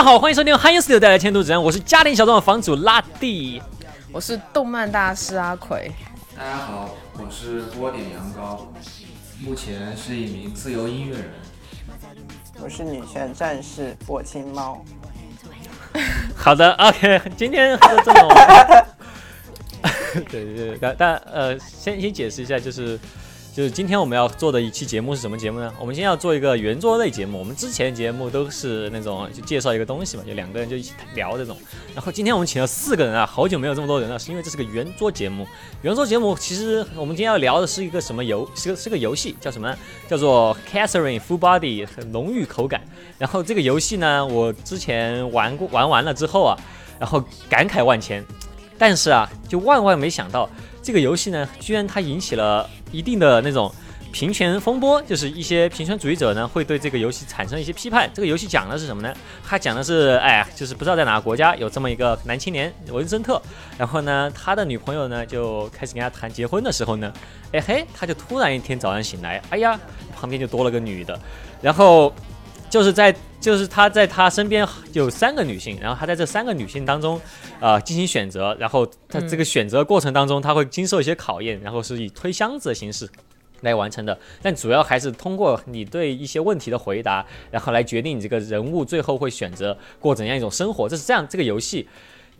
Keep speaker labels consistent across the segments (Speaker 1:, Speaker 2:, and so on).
Speaker 1: 家好，欢迎收听《汉 studio 带来千度指南》，我是家庭小众的房主拉蒂。
Speaker 2: 我是动漫大师阿奎。
Speaker 3: 大家好，我是波点羊羔，目前是一名自由音乐人。
Speaker 4: 我是女权战士火青猫。
Speaker 1: 好的，OK，今天这么，对对对，但但呃，先先解释一下，就是就是今天我们要做的一期节目是什么节目呢？我们今天要做一个圆桌类节目。我们之前节目都是那种就介绍一个东西嘛，就两个人就一起聊这种。然后今天我们请了四个人啊，好久没有这么多人了，是因为这是个圆桌节目。圆桌节目其实我们今天要聊的是一个什么游，是个是个游戏，叫什么？叫做 Catherine Full Body，很浓郁口感。然后这个游戏呢，我之前玩过，玩完了之后啊，然后感慨万千。但是啊，就万万没想到，这个游戏呢，居然它引起了一定的那种平权风波，就是一些平权主义者呢，会对这个游戏产生一些批判。这个游戏讲的是什么呢？它讲的是，哎，就是不知道在哪个国家有这么一个男青年文森特，然后呢，他的女朋友呢就开始跟他谈结婚的时候呢，哎嘿，他就突然一天早上醒来，哎呀，旁边就多了个女的，然后。就是在，就是他在他身边有三个女性，然后他在这三个女性当中，呃，进行选择，然后他这个选择过程当中，他会经受一些考验，然后是以推箱子的形式来完成的，但主要还是通过你对一些问题的回答，然后来决定你这个人物最后会选择过怎样一种生活，这是这样这个游戏。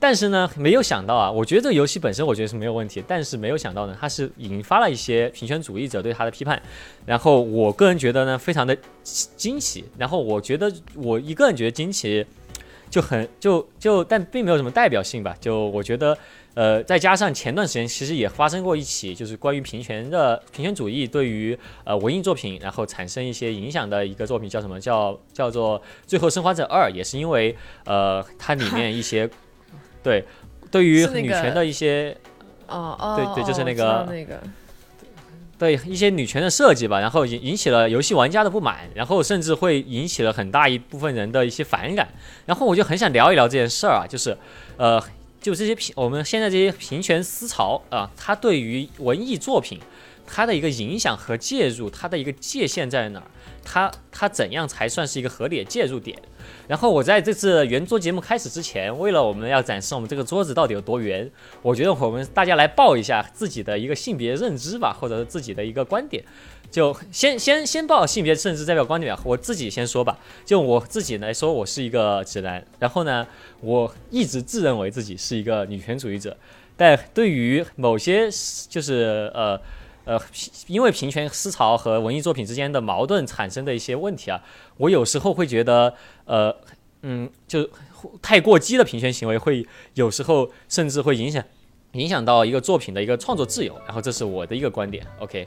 Speaker 1: 但是呢，没有想到啊，我觉得这个游戏本身我觉得是没有问题，但是没有想到呢，它是引发了一些平权主义者对它的批判。然后我个人觉得呢，非常的惊奇。然后我觉得我一个人觉得惊奇，就很就就，但并没有什么代表性吧。就我觉得，呃，再加上前段时间其实也发生过一起，就是关于平权的平权主义对于呃文艺作品然后产生一些影响的一个作品，叫什么叫叫做《最后生还者二》，也是因为呃它里面一些。对，对于女权的一些，
Speaker 2: 哦哦，
Speaker 1: 对对，就是那个
Speaker 2: 那个，
Speaker 1: 对一些女权的设计吧，然后引引起了游戏玩家的不满，然后甚至会引起了很大一部分人的一些反感。然后我就很想聊一聊这件事儿啊，就是，呃，就这些平我们现在这些平权思潮啊，它对于文艺作品它的一个影响和介入，它的一个界限在哪儿？它它怎样才算是一个合理的介入点？然后我在这次圆桌节目开始之前，为了我们要展示我们这个桌子到底有多圆，我觉得我们大家来报一下自己的一个性别认知吧，或者是自己的一个观点。就先先先报性别认知代表观点，我自己先说吧。就我自己来说，我是一个直男。然后呢，我一直自认为自己是一个女权主义者，但对于某些就是呃。呃，因为平权思潮和文艺作品之间的矛盾产生的一些问题啊，我有时候会觉得，呃，嗯，就太过激的平权行为会有时候甚至会影响影响到一个作品的一个创作自由，然后这是我的一个观点。OK，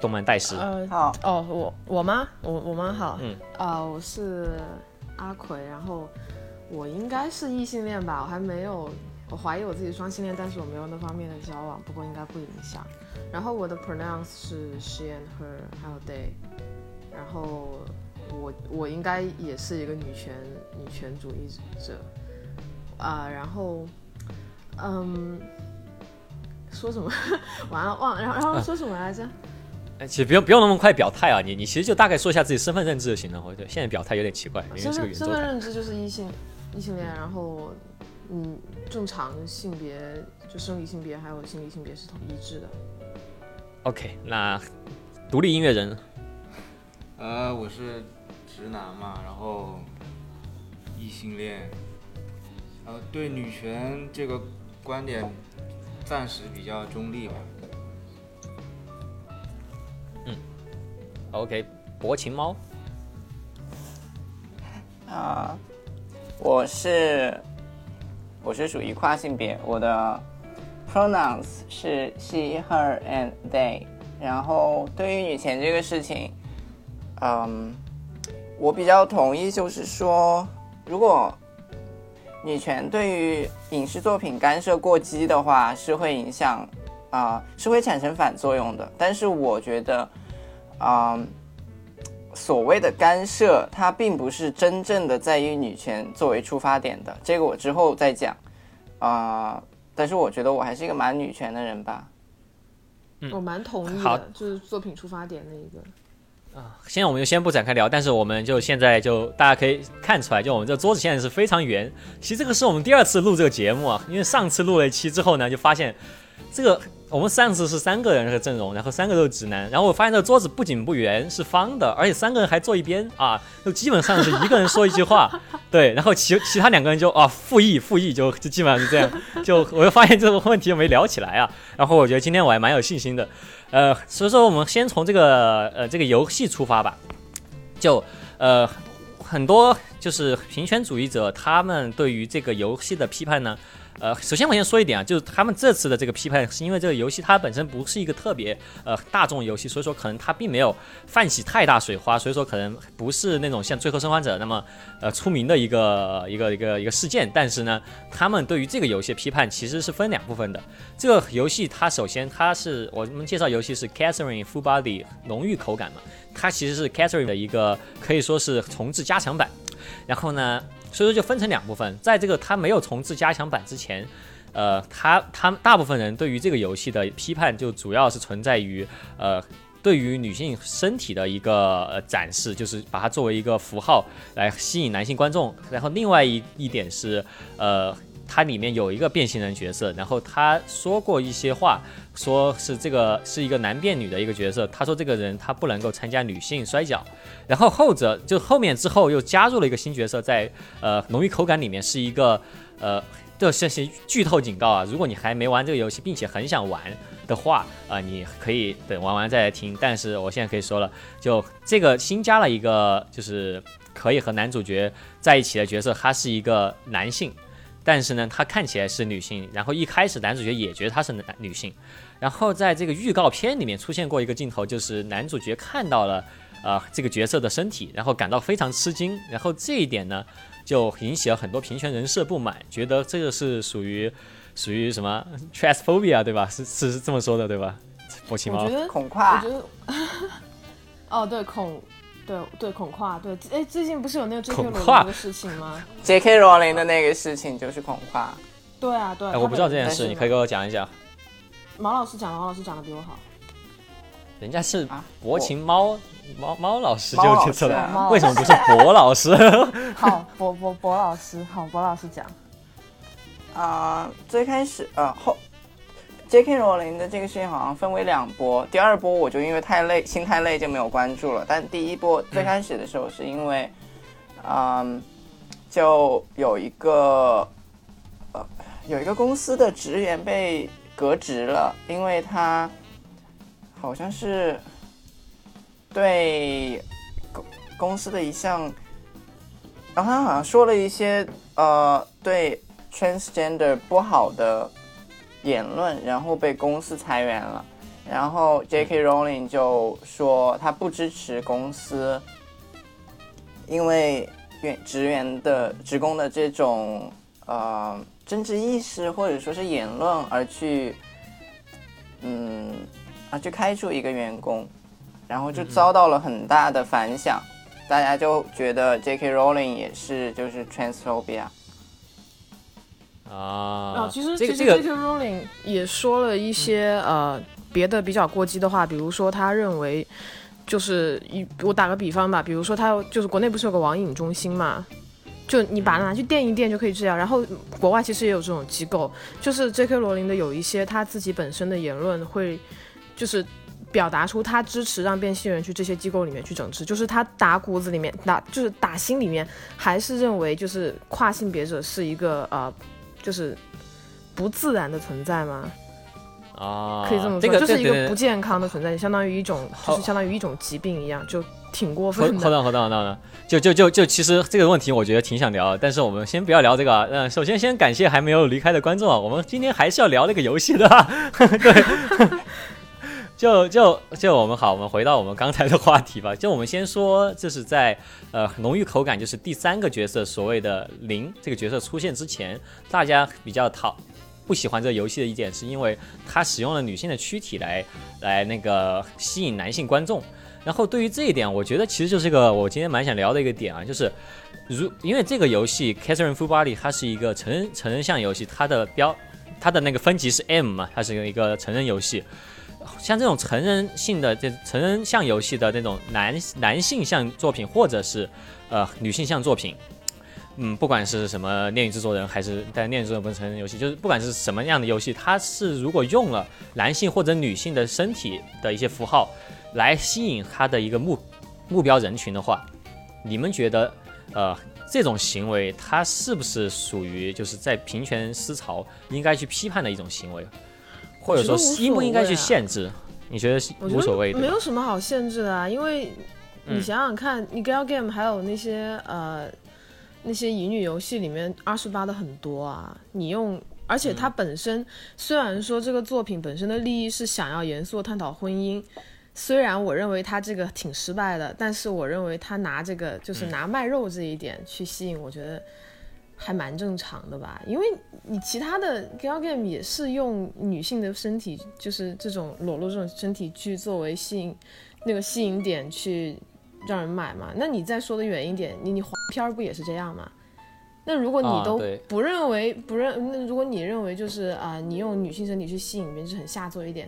Speaker 1: 动漫代师，
Speaker 2: 呃，好，哦，我我吗？我我吗？好，嗯，啊，我是阿奎，然后我应该是异性恋吧，我还没有。我怀疑我自己双性恋，但是我没有那方面的交往，不过应该不影响。然后我的 pronounce 是 she and her，还有 they。然后我我应该也是一个女权女权主义者啊。然后嗯，说什么？完了忘了。然后然后说什么来着？
Speaker 1: 哎，其实不用不用那么快表态啊，你你其实就大概说一下自己身份认知就行了。我觉得现在表态有点奇怪，因为
Speaker 2: 身份认知就是异性异性恋，然后。嗯，正常性别就生理性别还有心理性别是统一致的。
Speaker 1: OK，那独立音乐人，
Speaker 3: 呃，我是直男嘛，然后异性恋，呃，对女权这个观点暂时比较中立吧。
Speaker 1: 嗯，OK，薄情猫，
Speaker 4: 啊，我是。我是属于跨性别，我的 pronouns 是 she、her and they。然后对于女权这个事情，嗯，我比较同意，就是说，如果女权对于影视作品干涉过激的话，是会影响，啊，是会产生反作用的。但是我觉得，嗯。所谓的干涉，它并不是真正的在以女权作为出发点的，这个我之后再讲，啊，但是我觉得我还是一个蛮女权的人吧。
Speaker 2: 我蛮同意的，就是作品出发点那一个。
Speaker 1: 啊，现在我们就先不展开聊，但是我们就现在就大家可以看出来，就我们这桌子现在是非常圆。其实这个是我们第二次录这个节目啊，因为上次录了一期之后呢，就发现这个。我们上次是三个人这个阵容，然后三个都是直男，然后我发现这个桌子不仅不圆，是方的，而且三个人还坐一边啊，就基本上是一个人说一句话，对，然后其其他两个人就啊复议复议，就就基本上是这样，就我就发现这个问题就没聊起来啊，然后我觉得今天我还蛮有信心的，呃，所以说我们先从这个呃这个游戏出发吧，就呃很多就是平权主义者他们对于这个游戏的批判呢。呃，首先我先说一点啊，就是他们这次的这个批判，是因为这个游戏它本身不是一个特别呃大众游戏，所以说可能它并没有泛起太大水花，所以说可能不是那种像《最后生还者》那么呃出名的一个一个一个一个事件。但是呢，他们对于这个游戏批判其实是分两部分的。这个游戏它首先它是我们介绍游戏是 Catherine Full Body 浓郁口感嘛，它其实是 Catherine 的一个可以说是重置加强版。然后呢？所以说就分成两部分，在这个他没有重置加强版之前，呃，他他大部分人对于这个游戏的批判就主要是存在于呃，对于女性身体的一个呃展示，就是把它作为一个符号来吸引男性观众。然后另外一一点是，呃，它里面有一个变性人角色，然后他说过一些话，说是这个是一个男变女的一个角色，他说这个人他不能够参加女性摔跤。然后后者就后面之后又加入了一个新角色，在呃浓郁口感里面是一个呃，这先些剧透警告啊！如果你还没玩这个游戏，并且很想玩的话啊，你可以等玩完再来听。但是我现在可以说了，就这个新加了一个就是可以和男主角在一起的角色，他是一个男性，但是呢她看起来是女性。然后一开始男主角也觉得她是男女性，然后在这个预告片里面出现过一个镜头，就是男主角看到了。啊，这个角色的身体，然后感到非常吃惊，然后这一点呢，就引起了很多平权人士不满，觉得这个是属于属于什么 transphobia 对吧？是是是这么说的对吧？
Speaker 2: 我
Speaker 1: 觉得
Speaker 4: 恐跨，
Speaker 2: 我觉得 哦对恐 对对恐跨对，哎最近不是有那个 J.K. 罗琳的事情吗
Speaker 4: ？J.K. 罗琳的那个事情就是恐跨。
Speaker 2: 对啊对，
Speaker 1: 我不知道这件事，你可以给我讲一讲。
Speaker 2: 毛老师讲，毛老师讲的比我好。
Speaker 1: 人家是薄情猫。猫猫老师就
Speaker 4: 就
Speaker 1: 错了，为什么不是博 老师？
Speaker 2: 好，博博博老师，好，博老师讲。
Speaker 4: 啊，最开始呃后，J.K. 罗琳的这个事情好像分为两波，第二波我就因为太累，心太累就没有关注了。但第一波最开始的时候是因为，嗯，就有一个呃有一个公司的职员被革职了，因为他好像是。对公公司的一项，然后他好像说了一些呃对 transgender 不好的言论，然后被公司裁员了。然后 J.K. Rowling 就说他不支持公司，因为员职员的职工的这种呃政治意识或者说是言论而去，嗯，啊去开除一个员工。然后就遭到了很大的反响，大家就觉得 J.K. Rowling 也是就是 transphobia
Speaker 1: 啊。
Speaker 2: 其实其实 J.K. Rowling 也说了一些呃别的比较过激的话，比如说他认为就是一我打个比方吧，比如说他就是国内不是有个网瘾中心嘛，就你把它拿去垫一垫就可以治疗。然后国外其实也有这种机构，就是 J.K. 罗琳的有一些他自己本身的言论会就是。表达出他支持让变性人去这些机构里面去整治，就是他打骨子里面打，就是打心里面还是认为就是跨性别者是一个呃，就是不自然的存在吗？
Speaker 1: 啊，
Speaker 2: 可以这么说，就是一个不健康的存在，相当于一种就是相当于一种疾病一样，就挺过分的。
Speaker 1: 好的好的好的好的，就就就就其实这个问题我觉得挺想聊，但是我们先不要聊这个。嗯，首先先感谢还没有离开的观众啊，我们今天还是要聊那个游戏的，对。就就就我们好，我们回到我们刚才的话题吧。就我们先说，这是在呃浓郁口感，就是第三个角色所谓的零这个角色出现之前，大家比较讨不喜欢这个游戏的一点，是因为它使用了女性的躯体来来那个吸引男性观众。然后对于这一点，我觉得其实就是个我今天蛮想聊的一个点啊，就是如因为这个游戏《Catherine Full Body》它是一个成人成人向游戏，它的标它的那个分级是 M 嘛，它是一个成人游戏。像这种成人性的这成人向游戏的那种男男性向作品，或者是呃女性向作品，嗯，不管是什么恋与制作人，还是但恋与制作人不是成人游戏，就是不管是什么样的游戏，它是如果用了男性或者女性的身体的一些符号来吸引他的一个目目标人群的话，你们觉得呃这种行为它是不是属于就是在平权思潮应该去批判的一种行为？或者说应不应该去限制？你觉得无所谓？
Speaker 2: 没有什么好限制的啊，因为你想想看，你 gal game 还有那些呃那些乙女游戏里面二十八的很多啊，你用，而且它本身虽然说这个作品本身的利益是想要严肃探讨婚姻，虽然我认为它这个挺失败的，但是我认为它拿这个就是拿卖肉这一点去吸引，我觉得。还蛮正常的吧，因为你其他的 gal game 也是用女性的身体，就是这种裸露这种身体去作为吸引那个吸引点去让人买嘛。那你再说的远一点，你你黄片儿不也是这样吗？那如果你都不认为不认，那如果你认为就是啊，你用女性身体去吸引别人是很下作一点。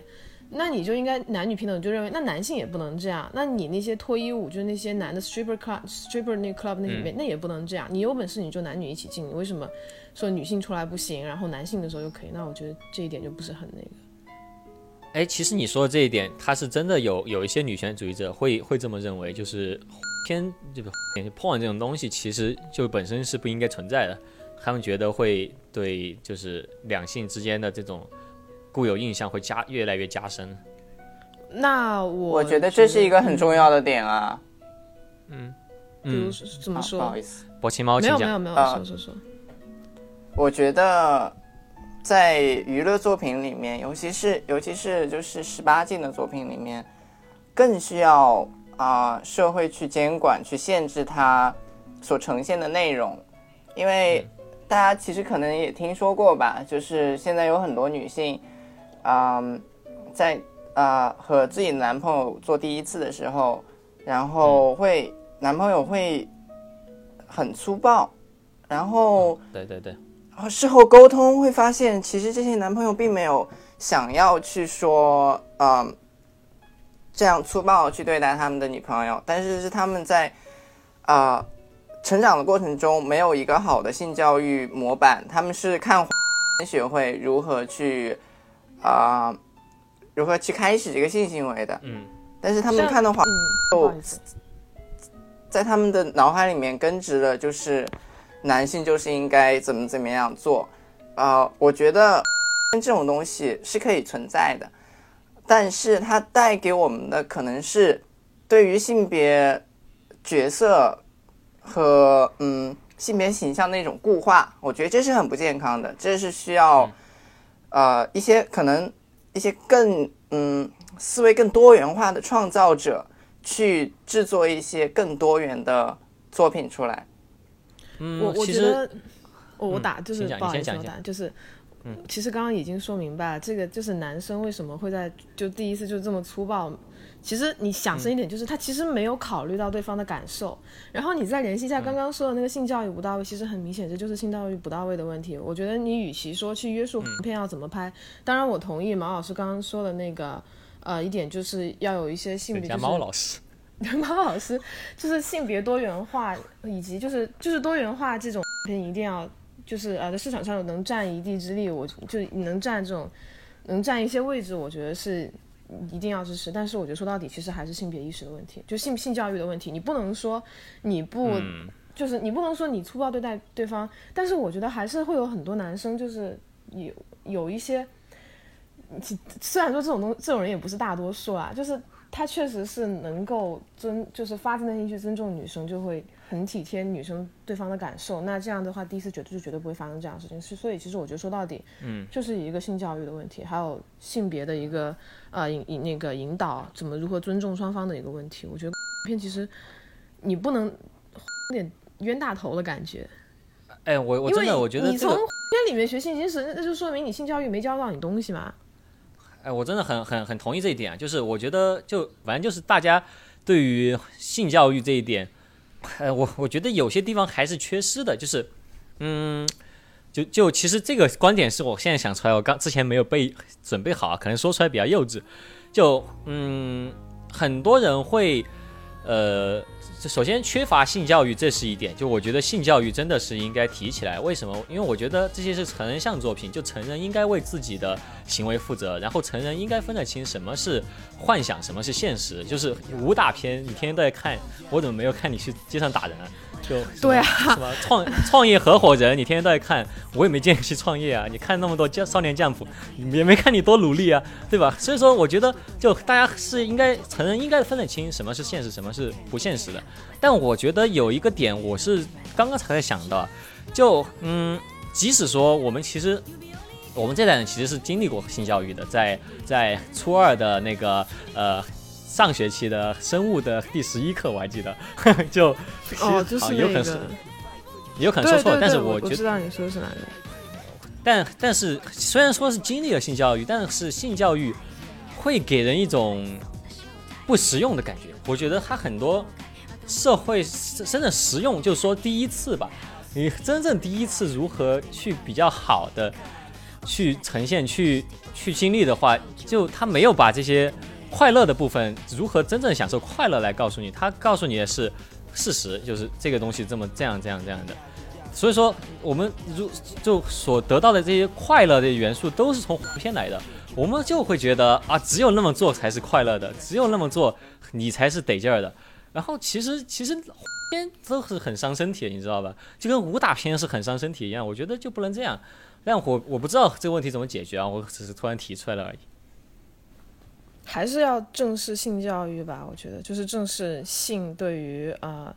Speaker 2: 那你就应该男女平等，就认为那男性也不能这样。那你那些脱衣舞，就是那些男的 stripper club stripper 那 club 那里面，那也不能这样。你有本事你就男女一起进，你为什么说女性出来不行，然后男性的时候就可以？那我觉得这一点就不是很那个。
Speaker 1: 哎，其实你说的这一点，他是真的有有一些女权主义者会会这么认为，就是偏这个 porn 这种东西，其实就本身是不应该存在的。他们觉得会对就是两性之间的这种。固有印象会加越来越加深，
Speaker 2: 那我我
Speaker 4: 觉得这是一个很重要的点啊。
Speaker 1: 嗯，
Speaker 2: 比如怎么说？
Speaker 4: 不好意思，
Speaker 1: 薄情猫，
Speaker 2: 没有没有没有，说说说。
Speaker 4: 我觉得在娱乐作品里面，尤其是尤其是就是十八禁的作品里面，更需要啊社会去监管、去限制它所呈现的内容，因为大家其实可能也听说过吧，就是现在有很多女性。嗯，在啊和自己男朋友做第一次的时候，然后会男朋友会很粗暴，然后
Speaker 1: 对对对，
Speaker 4: 然后事后沟通会发现，其实这些男朋友并没有想要去说嗯这样粗暴去对待他们的女朋友，但是是他们在啊成长的过程中没有一个好的性教育模板，他们是看 学会如何去。啊，如何去开始这个性行为的？
Speaker 1: 嗯，
Speaker 4: 但是他们看的话，就在他们的脑海里面根植的，就是男性就是应该怎么怎么样做。啊，我觉得这种东西是可以存在的，但是它带给我们的可能是对于性别角色和嗯性别形象的一种固化，我觉得这是很不健康的，这是需要。呃，一些可能一些更嗯思维更多元化的创造者去制作一些更多元的作品出来。
Speaker 1: 嗯，
Speaker 2: 我我觉得我我打就是
Speaker 1: 不
Speaker 2: 好意思我打就是，嗯，其实刚刚已经说明白了，这个就是男生为什么会在就第一次就这么粗暴。其实你想深一点，就是他其实没有考虑到对方的感受。然后你再联系一下刚刚说的那个性教育不到位，其实很明显这就是性教育不到位的问题。我觉得你与其说去约束片要怎么拍，当然我同意毛老师刚刚说的那个，呃，一点就是要有一些性别。
Speaker 1: 毛老师，
Speaker 2: 毛老师就是性别多元化，以及就是就是多元化这种片一定要就是呃在市场上能占一地之力，我就能占这种能占一些位置，我觉得是。一定要支持，但是我觉得说到底，其实还是性别意识的问题，就性性教育的问题。你不能说你不，就是你不能说你粗暴对待对方，但是我觉得还是会有很多男生，就是有有一些，虽然说这种东这种人也不是大多数啊，就是。他确实是能够尊，就是发自内心去尊重女生，就会很体贴女生对方的感受。那这样的话，第一次绝对就绝对不会发生这样的事情。是，所以其实我觉得说到底，
Speaker 1: 嗯，
Speaker 2: 就是一个性教育的问题，还有性别的一个呃引引那个引导，怎么如何尊重双方的一个问题。我觉得片其实你不能有点冤大头的感觉。
Speaker 1: 哎，我我真的我觉得
Speaker 2: 你从片里面学性知识，那就说明你性教育没教到你东西嘛。
Speaker 1: 哎，我真的很很很同意这一点啊！就是我觉得，就反正就是大家对于性教育这一点，呃，我我觉得有些地方还是缺失的。就是，嗯，就就其实这个观点是我现在想出来，我刚之前没有被准备好，可能说出来比较幼稚。就嗯，很多人会呃。首先缺乏性教育，这是一点。就我觉得性教育真的是应该提起来。为什么？因为我觉得这些是成人向作品，就成人应该为自己的行为负责，然后成人应该分得清什么是幻想，什么是现实。就是武打片，你天天都在看，我怎么没有看你去街上打人？啊就
Speaker 2: 对啊，
Speaker 1: 什么创创业合伙人，你天天都在看，我也没见你去创业啊。你看那么多将少年将谱，也没看你多努力啊，对吧？所以说，我觉得就大家是应该成人应该分得清什么是现实，什么是不现实的。但我觉得有一个点，我是刚刚才在想到，就嗯，即使说我们其实我们这代人其实是经历过性教育的，在在初二的那个呃。上学期的生物的第十一课，我还记得，就
Speaker 2: 哦，就是
Speaker 1: 有可能，也有可能说错，但是
Speaker 2: 我
Speaker 1: 觉得
Speaker 2: 知道你说是哪个。
Speaker 1: 但但是虽然说是经历了性教育，但是性教育会给人一种不实用的感觉。我觉得它很多社会真的实用，就是说第一次吧，你真正第一次如何去比较好的去呈现、去去经历的话，就他没有把这些。快乐的部分如何真正享受快乐来告诉你，他告诉你的是事实，就是这个东西这么这样这样这样的。所以说，我们如就所得到的这些快乐的元素都是从片来的，我们就会觉得啊，只有那么做才是快乐的，只有那么做你才是得劲儿的。然后其实其实片都是很伤身体，你知道吧？就跟武打片是很伤身体一样。我觉得就不能这样。但我我不知道这个问题怎么解决啊，我只是突然提出来了而已。
Speaker 2: 还是要正视性教育吧，我觉得就是正视性对于啊，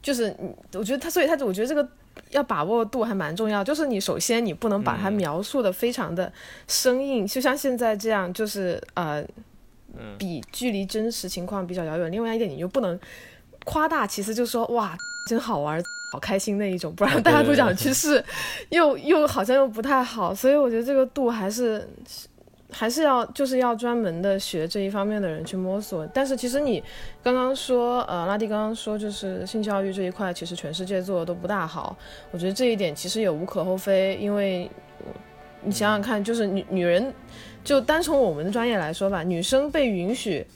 Speaker 2: 就是我觉得他，所以他，我觉得这个要把握度还蛮重要。就是你首先你不能把它描述的非常的生硬，就像现在这样，就是呃，比距离真实情况比较遥远。另外一点，你就不能夸大，其实就说哇，真好玩，好开心那一种，不然大家都想去试，又又好像又不太好。所以我觉得这个度还是。还是要就是要专门的学这一方面的人去摸索，但是其实你刚刚说，呃，拉蒂刚刚说就是性教育这一块，其实全世界做的都不大好。我觉得这一点其实也无可厚非，因为你想想看，就是女女人，就单从我们的专业来说吧，女生被允许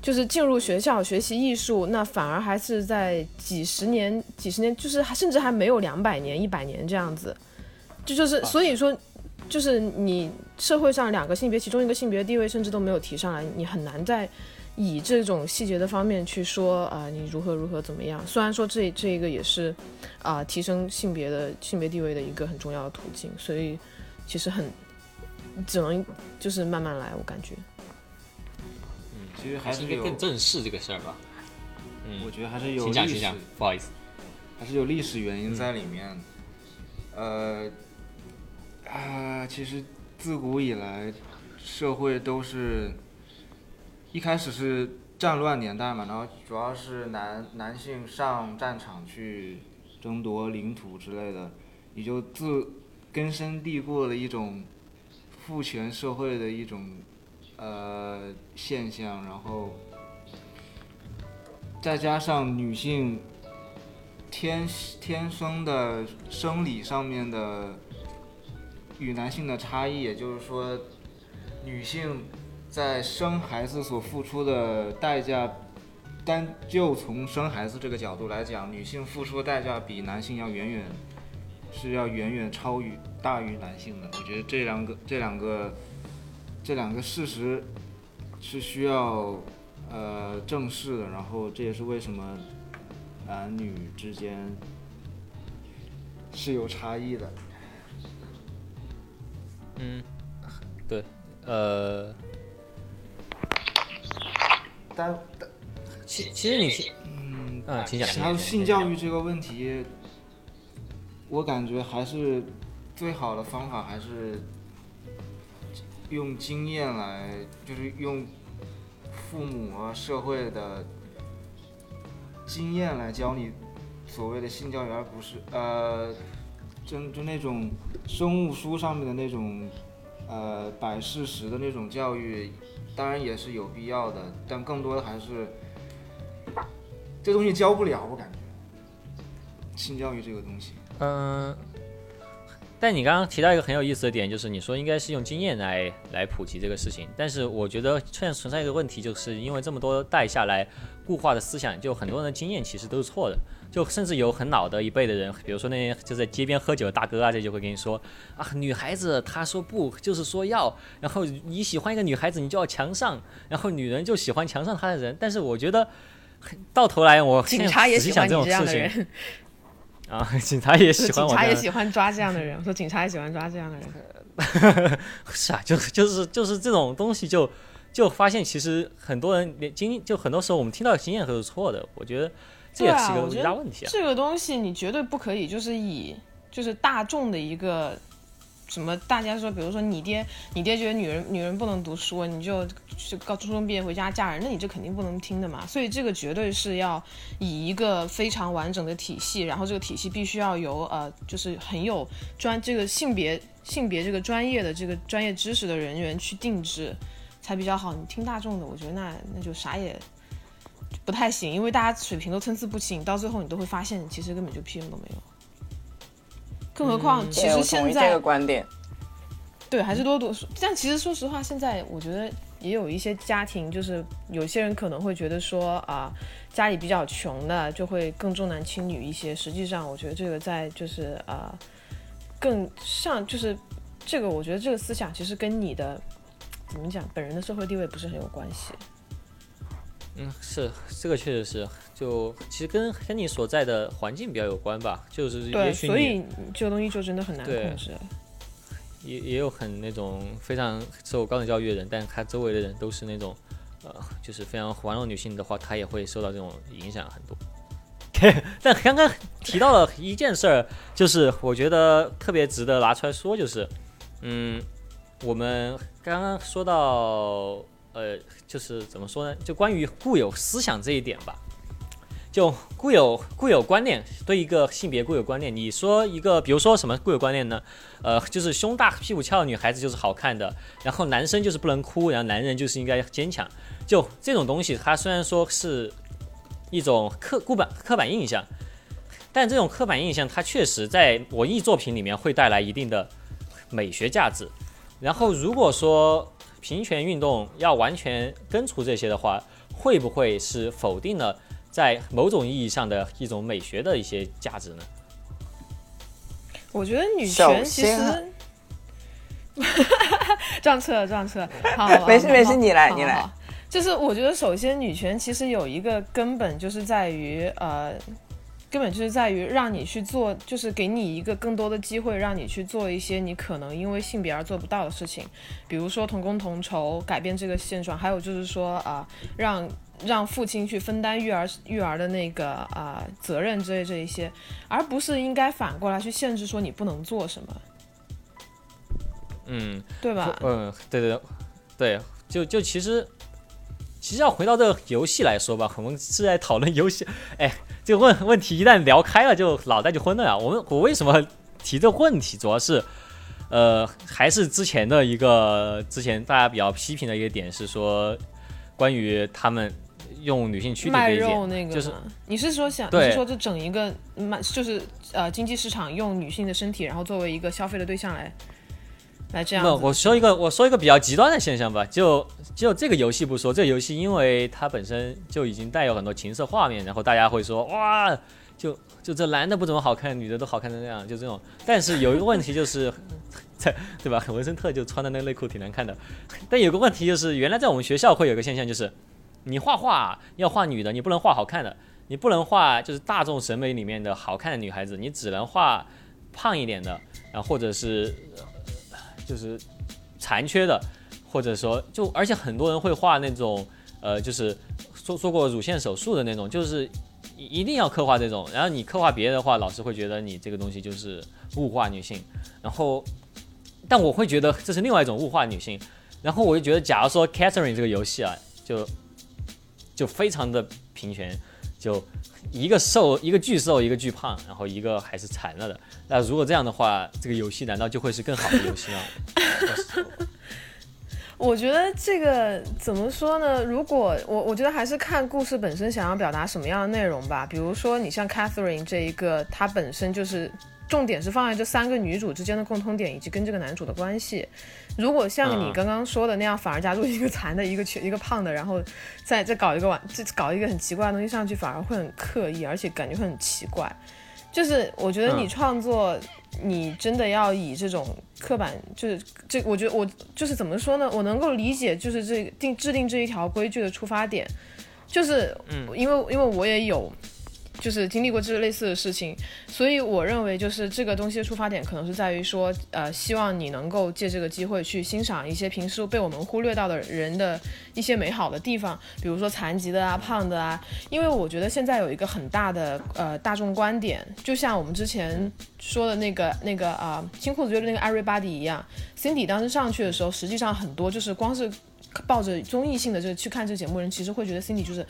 Speaker 2: 就是进入学校学习艺术，那反而还是在几十年、几十年，就是甚至还没有两百年、一百年这样子，这就是所以说。就是你社会上两个性别，其中一个性别地位甚至都没有提上来，你很难再以这种细节的方面去说啊，你如何如何怎么样？虽然说这这一个也是啊，提升性别的性别地位的一个很重要的途径，所以其实很只能就是慢慢来，我感觉。
Speaker 3: 嗯，其实还是
Speaker 1: 应该更正视这个事儿吧。
Speaker 3: 嗯，我觉得还是有历史，
Speaker 1: 不好意思，
Speaker 3: 还是有历史原因在里面。呃。啊，其实自古以来，社会都是一开始是战乱年代嘛，然后主要是男男性上战场去争夺领土之类的，也就自根深蒂固的一种父权社会的一种呃现象，然后再加上女性天天生的生理上面的。与男性的差异，也就是说，女性在生孩子所付出的代价，单就从生孩子这个角度来讲，女性付出的代价比男性要远远是要远远超于大于男性的。我觉得这两个这两个这两个事实是需要呃正视的。然后这也是为什么男女之间是有差异的。
Speaker 1: 嗯，对，呃，
Speaker 3: 但但
Speaker 1: 其其实你，嗯嗯，请讲。
Speaker 3: 还有性教育这个问题，我感觉还是最好的方法还是用经验来，就是用父母啊社会的经验来教你所谓的性教育，而不是呃。就就那种生物书上面的那种，呃，摆事实的那种教育，当然也是有必要的，但更多的还是这东西教不了，我感觉性教育这个东西。
Speaker 1: 嗯，但你刚刚提到一个很有意思的点，就是你说应该是用经验来来普及这个事情，但是我觉得现在存在一个问题，就是因为这么多代下来固化的思想，就很多人的经验其实都是错的。就甚至有很老的一辈的人，比如说那些就在街边喝酒的大哥啊，这就会跟你说啊，女孩子她说不就是说要，然后你喜欢一个女孩子，你就要强上，然后女人就喜欢强上她的人。但是我觉得到头来，我
Speaker 2: 警察也喜欢
Speaker 1: 这种
Speaker 2: 样
Speaker 1: 的人啊，警察也喜欢我，
Speaker 2: 警察也喜欢抓这样的人。我说警察也喜欢抓这样的人，
Speaker 1: 是啊，就 就是就是这种东西，就就发现其实很多人连经就很多时候我们听到的经验都是错的。我觉得。
Speaker 2: 对啊，
Speaker 1: 我觉得
Speaker 2: 这个东西你绝对不可以，就是以就是大众的一个什么，大家说，比如说你爹，你爹觉得女人女人不能读书，你就就高初中毕业回家嫁人，那你这肯定不能听的嘛。所以这个绝对是要以一个非常完整的体系，然后这个体系必须要由呃，就是很有专这个性别性别这个专业的这个专业知识的人员去定制才比较好。你听大众的，我觉得那那就啥也。不太行，因为大家水平都参差不齐，到最后你都会发现，其实根本就屁用都没有。更何况，其实现在
Speaker 4: 这个观点，
Speaker 2: 对，还是多读书。但其实说实话，现在我觉得也有一些家庭，就是有些人可能会觉得说啊，家里比较穷的就会更重男轻女一些。实际上，我觉得这个在就是啊，更上就是这个，我觉得这个思想其实跟你的怎么讲，本人的社会地位不是很有关系。
Speaker 1: 嗯，是这个确实是，就其实跟跟你所在的环境比较有关吧，就是
Speaker 2: 对，所以这个东西就真的很难控制。
Speaker 1: 也也有很那种非常受高等教育的人，但他周围的人都是那种，呃，就是非常玩弄女性的话，他也会受到这种影响很多。但刚刚提到了一件事儿，就是我觉得特别值得拿出来说，就是，嗯，我们刚刚说到。呃，就是怎么说呢？就关于固有思想这一点吧，就固有固有观念对一个性别固有观念，你说一个，比如说什么固有观念呢？呃，就是胸大屁股翘的女孩子就是好看的，然后男生就是不能哭，然后男人就是应该坚强。就这种东西，它虽然说是一种刻固板刻板印象，但这种刻板印象它确实在文艺作品里面会带来一定的美学价值。然后如果说，平权运动要完全根除这些的话，会不会是否定了在某种意义上的一种美学的一些价值呢？
Speaker 2: 我觉得女权其实，撞车撞车，好，
Speaker 4: 没事没事，你来你来。
Speaker 2: 就是我觉得首先女权其实有一个根本就是在于呃。根本就是在于让你去做，就是给你一个更多的机会，让你去做一些你可能因为性别而做不到的事情，比如说同工同酬，改变这个现状，还有就是说啊，让让父亲去分担育儿育儿的那个啊责任之类这一些，而不是应该反过来去限制说你不能做什么。
Speaker 1: 嗯，
Speaker 2: 对吧？
Speaker 1: 嗯，对对对，就就其实其实要回到这个游戏来说吧，我们是在讨论游戏，哎。这个问问题一旦聊开了，就脑袋就昏了呀。我们我为什么提这个问题？主要是，呃，还是之前的一个之前大家比较批评的一个点是说，关于他们用女性躯体
Speaker 2: 卖肉那个，
Speaker 1: 就是
Speaker 2: 你是说想你是说这整一个卖就是呃经济市场用女性的身体，然后作为一个消费的对象来。来这样，
Speaker 1: 不，我说一个，我说一个比较极端的现象吧，就就这个游戏不说，这个游戏因为它本身就已经带有很多情色画面，然后大家会说哇，就就这男的不怎么好看，女的都好看成这样，就这种。但是有一个问题就是，在 对吧？文森特就穿的那个内裤挺难看的。但有个问题就是，原来在我们学校会有个现象，就是你画画要画女的，你不能画好看的，你不能画就是大众审美里面的好看的女孩子，你只能画胖一点的，然后或者是。就是残缺的，或者说就而且很多人会画那种呃，就是做做过乳腺手术的那种，就是一定要刻画这种。然后你刻画别的的话，老师会觉得你这个东西就是物化女性。然后，但我会觉得这是另外一种物化女性。然后我就觉得，假如说 Catherine 这个游戏啊，就就非常的平权，就。一个瘦，一个巨瘦，一个巨胖，然后一个还是残了的。那如果这样的话，这个游戏难道就会是更好的游戏吗？
Speaker 2: 我觉得这个怎么说呢？如果我我觉得还是看故事本身想要表达什么样的内容吧。比如说你像 Catherine 这一个，它本身就是重点是放在这三个女主之间的共通点以及跟这个男主的关系。如果像你刚刚说的那样，反而加入一个残的，一个缺 一个胖的，然后再再搞一个玩，再搞一个很奇怪的东西上去，反而会很刻意，而且感觉会很奇怪。就是我觉得你创作。你真的要以这种刻板，就是这，我觉得我就是怎么说呢？我能够理解，就是这定制定这一条规矩的出发点，就是，嗯，因为因为我也有。就是经历过这类似的事情，所以我认为就是这个东西的出发点可能是在于说，呃，希望你能够借这个机会去欣赏一些平时被我们忽略到的人的一些美好的地方，比如说残疾的啊、胖的啊。因为我觉得现在有一个很大的呃大众观点，就像我们之前说的那个那个啊新裤子乐队那个 Everybody 一样，Cindy 当时上去的时候，实际上很多就是光是抱着综艺性的这个去看这个节目人，其实会觉得 Cindy 就是。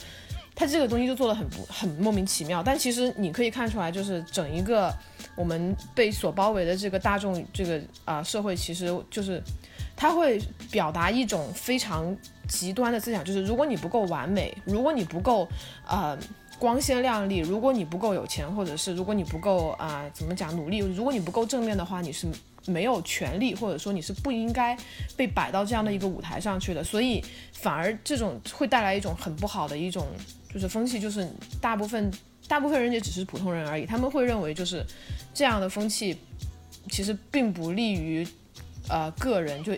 Speaker 2: 他这个东西就做的很不很莫名其妙，但其实你可以看出来，就是整一个我们被所包围的这个大众这个啊社会，其实就是他会表达一种非常极端的思想，就是如果你不够完美，如果你不够呃光鲜亮丽，如果你不够有钱，或者是如果你不够啊怎么讲努力，如果你不够正面的话，你是没有权利，或者说你是不应该被摆到这样的一个舞台上去的，所以反而这种会带来一种很不好的一种。就是风气，就是大部分大部分人也只是普通人而已，他们会认为就是这样的风气，其实并不利于呃个人，就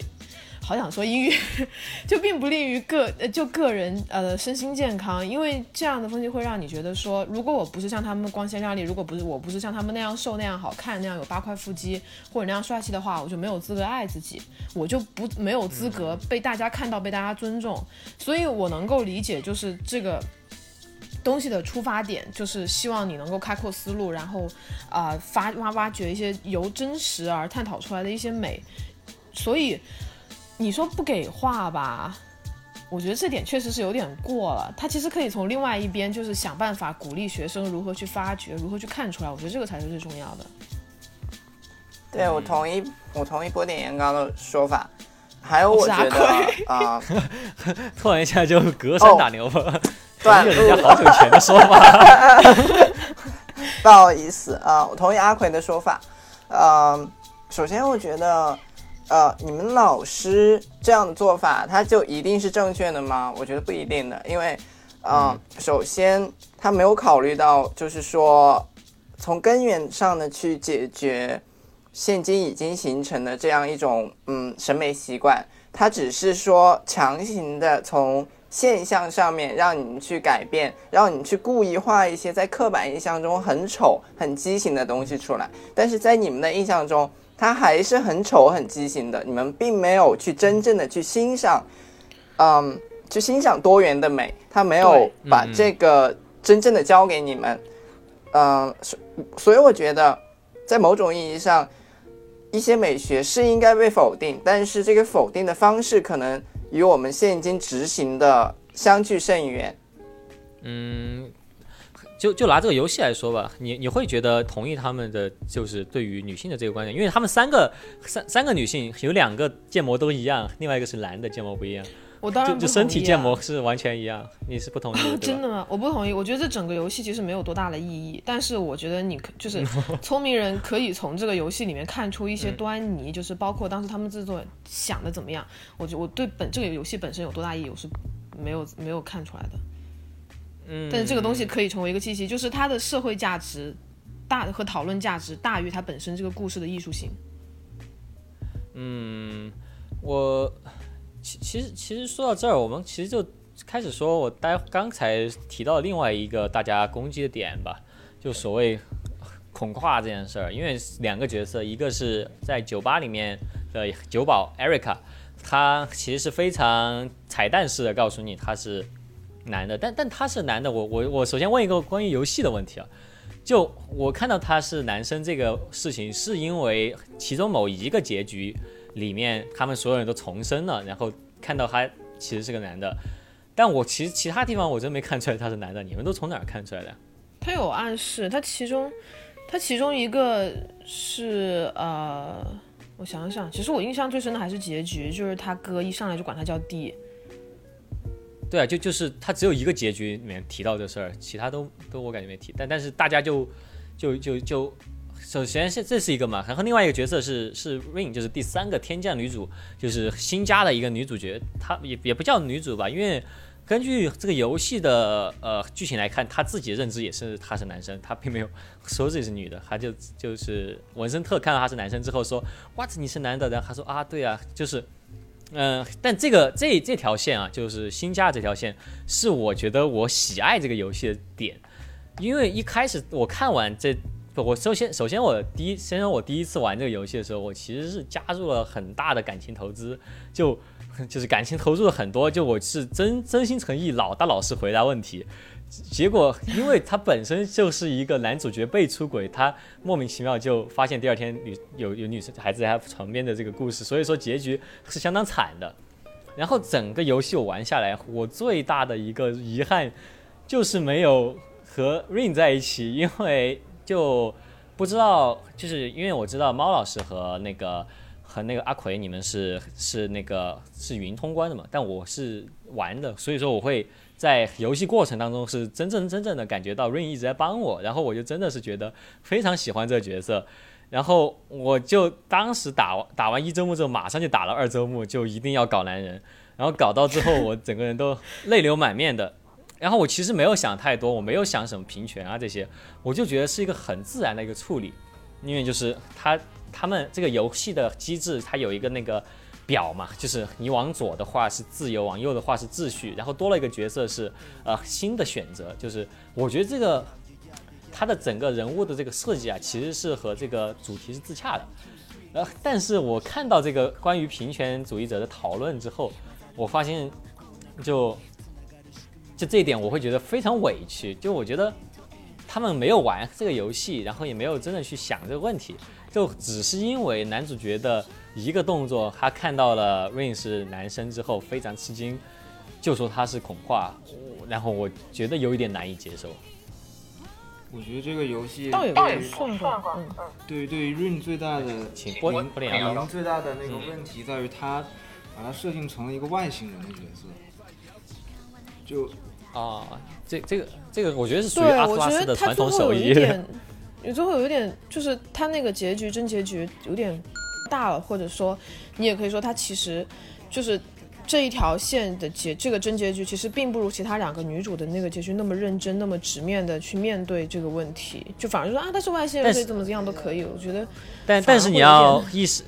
Speaker 2: 好想说英语，就并不利于个呃就个人呃身心健康，因为这样的风气会让你觉得说，如果我不是像他们光鲜亮丽，如果不是我不是像他们那样瘦那样好看那样有八块腹肌或者那样帅气的话，我就没有资格爱自己，我就不没有资格被大家看到被大家尊重，所以我能够理解就是这个。东西的出发点就是希望你能够开阔思路，然后，啊，发挖挖掘一些由真实而探讨出来的一些美。所以，你说不给画吧，我觉得这点确实是有点过了。他其实可以从另外一边，就是想办法鼓励学生如何去发掘，如何去看出来。我觉得这个才是最重要的。
Speaker 4: 对，我同意，我同意波点岩刚的说法。还有，我觉得啊，
Speaker 1: 突然一下就隔山打牛了。
Speaker 4: 断
Speaker 1: 人家好久前的说法，
Speaker 4: 不好意思啊，我同意阿奎的说法。呃，首先我觉得，呃，你们老师这样的做法，他就一定是正确的吗？我觉得不一定的，因为，呃，首先他没有考虑到，就是说从根源上的去解决现今已经形成的这样一种嗯审美习惯，他只是说强行的从。现象上面让你们去改变，让你们去故意画一些在刻板印象中很丑、很畸形的东西出来，但是在你们的印象中，它还是很丑、很畸形的。你们并没有去真正的去欣赏，嗯，去欣赏多元的美，他没有把这个真正的交给你们，嗯，所以我觉得，在某种意义上，一些美学是应该被否定，但是这个否定的方式可能。与我们现今执行的相距甚远。
Speaker 1: 嗯，就就拿这个游戏来说吧，你你会觉得同意他们的就是对于女性的这个观点，因为他们三个三三个女性有两个建模都一样，另外一个是男的建模不一样。
Speaker 2: 我当然
Speaker 1: 就身体建模是完全一样，你是不同意？
Speaker 2: 真的吗？我不同意。我觉得这整个游戏其实没有多大的意义，但是我觉得你就是 聪明人可以从这个游戏里面看出一些端倪，就是包括当时他们制作想的怎么样。我觉我对本这个游戏本身有多大意义，我是没有没有看出来的。
Speaker 1: 嗯。
Speaker 2: 但是这个东西可以成为一个契机，就是它的社会价值大和讨论价值大于它本身这个故事的艺术性。
Speaker 1: 嗯，我。其其实其实说到这儿，我们其实就开始说，我待刚才提到另外一个大家攻击的点吧，就所谓恐跨这件事儿。因为两个角色，一个是在酒吧里面的酒保 Erica，他其实是非常彩蛋式的告诉你他是男的，但但他是男的，我我我首先问一个关于游戏的问题啊，就我看到他是男生这个事情，是因为其中某一个结局。里面他们所有人都重生了，然后看到他其实是个男的，但我其实其他地方我真没看出来他是男的，你们都从哪儿看出来的？
Speaker 2: 他有暗示，他其中他其中一个是呃，我想想，其实我印象最深的还是结局，就是他哥一上来就管他叫弟。
Speaker 1: 对啊，就就是他只有一个结局里面提到这事儿，其他都都我感觉没提。但但是大家就就就就，首先是这是一个嘛，然后另外一个角色是是 Rain，就是第三个天降女主，就是新加的一个女主角，她也也不叫女主吧，因为。根据这个游戏的呃剧情来看，她自己认知也是她是男生，她并没有说自己是女的，她就就是文森特看到她是男生之后说，What 你是男的？然后他说啊对啊，就是嗯，但这个这这条线啊，就是新加这条线是我觉得我喜爱这个游戏的点，因为一开始我看完这，我首先首先我第一先说我第一次玩这个游戏的时候，我其实是加入了很大的感情投资，就。就是感情投入了很多，就我是真真心诚意，老大老实回答问题，结果因为他本身就是一个男主角被出轨，他莫名其妙就发现第二天女有有女生孩子在他床边的这个故事，所以说结局是相当惨的。然后整个游戏我玩下来，我最大的一个遗憾就是没有和 Rain 在一起，因为就不知道，就是因为我知道猫老师和那个。和那个阿奎，你们是是那个是云通关的嘛？但我是玩的，所以说我会在游戏过程当中是真正真正的感觉到 Rain 一直在帮我，然后我就真的是觉得非常喜欢这个角色，然后我就当时打打完一周目之后，马上就打了二周目，就一定要搞男人，然后搞到之后我整个人都泪流满面的，然后我其实没有想太多，我没有想什么平权啊这些，我就觉得是一个很自然的一个处理，因为就是他。他们这个游戏的机制，它有一个那个表嘛，就是你往左的话是自由，往右的话是秩序，然后多了一个角色是呃新的选择，就是我觉得这个它的整个人物的这个设计啊，其实是和这个主题是自洽的。呃，但是我看到这个关于平权主义者的讨论之后，我发现就就这一点我会觉得非常委屈，就我觉得他们没有玩这个游戏，然后也没有真的去想这个问题。就只是因为男主角的一个动作，他看到了 Rain 是男生之后非常吃惊，就说他是恐化，然后我觉得有一点难以接受。
Speaker 3: 我觉得这个游戏
Speaker 2: 倒也倒也算
Speaker 3: 嗯，对对，Rain 最大的
Speaker 1: 请波波
Speaker 3: 林最大的那个问题在于他把他设定成了一个外星人的角色，就
Speaker 1: 啊，这这个这个我觉得是属于阿特拉斯的传统手艺。
Speaker 2: 有最后有一点，就是他那个结局真结局有点大了，或者说你也可以说他其实就是这一条线的结，这个真结局其实并不如其他两个女主的那个结局那么认真，那么直面的去面对这个问题，就反而说啊，他是外星人，所以怎么样都可以。我觉得，
Speaker 1: 但但是你要 意识。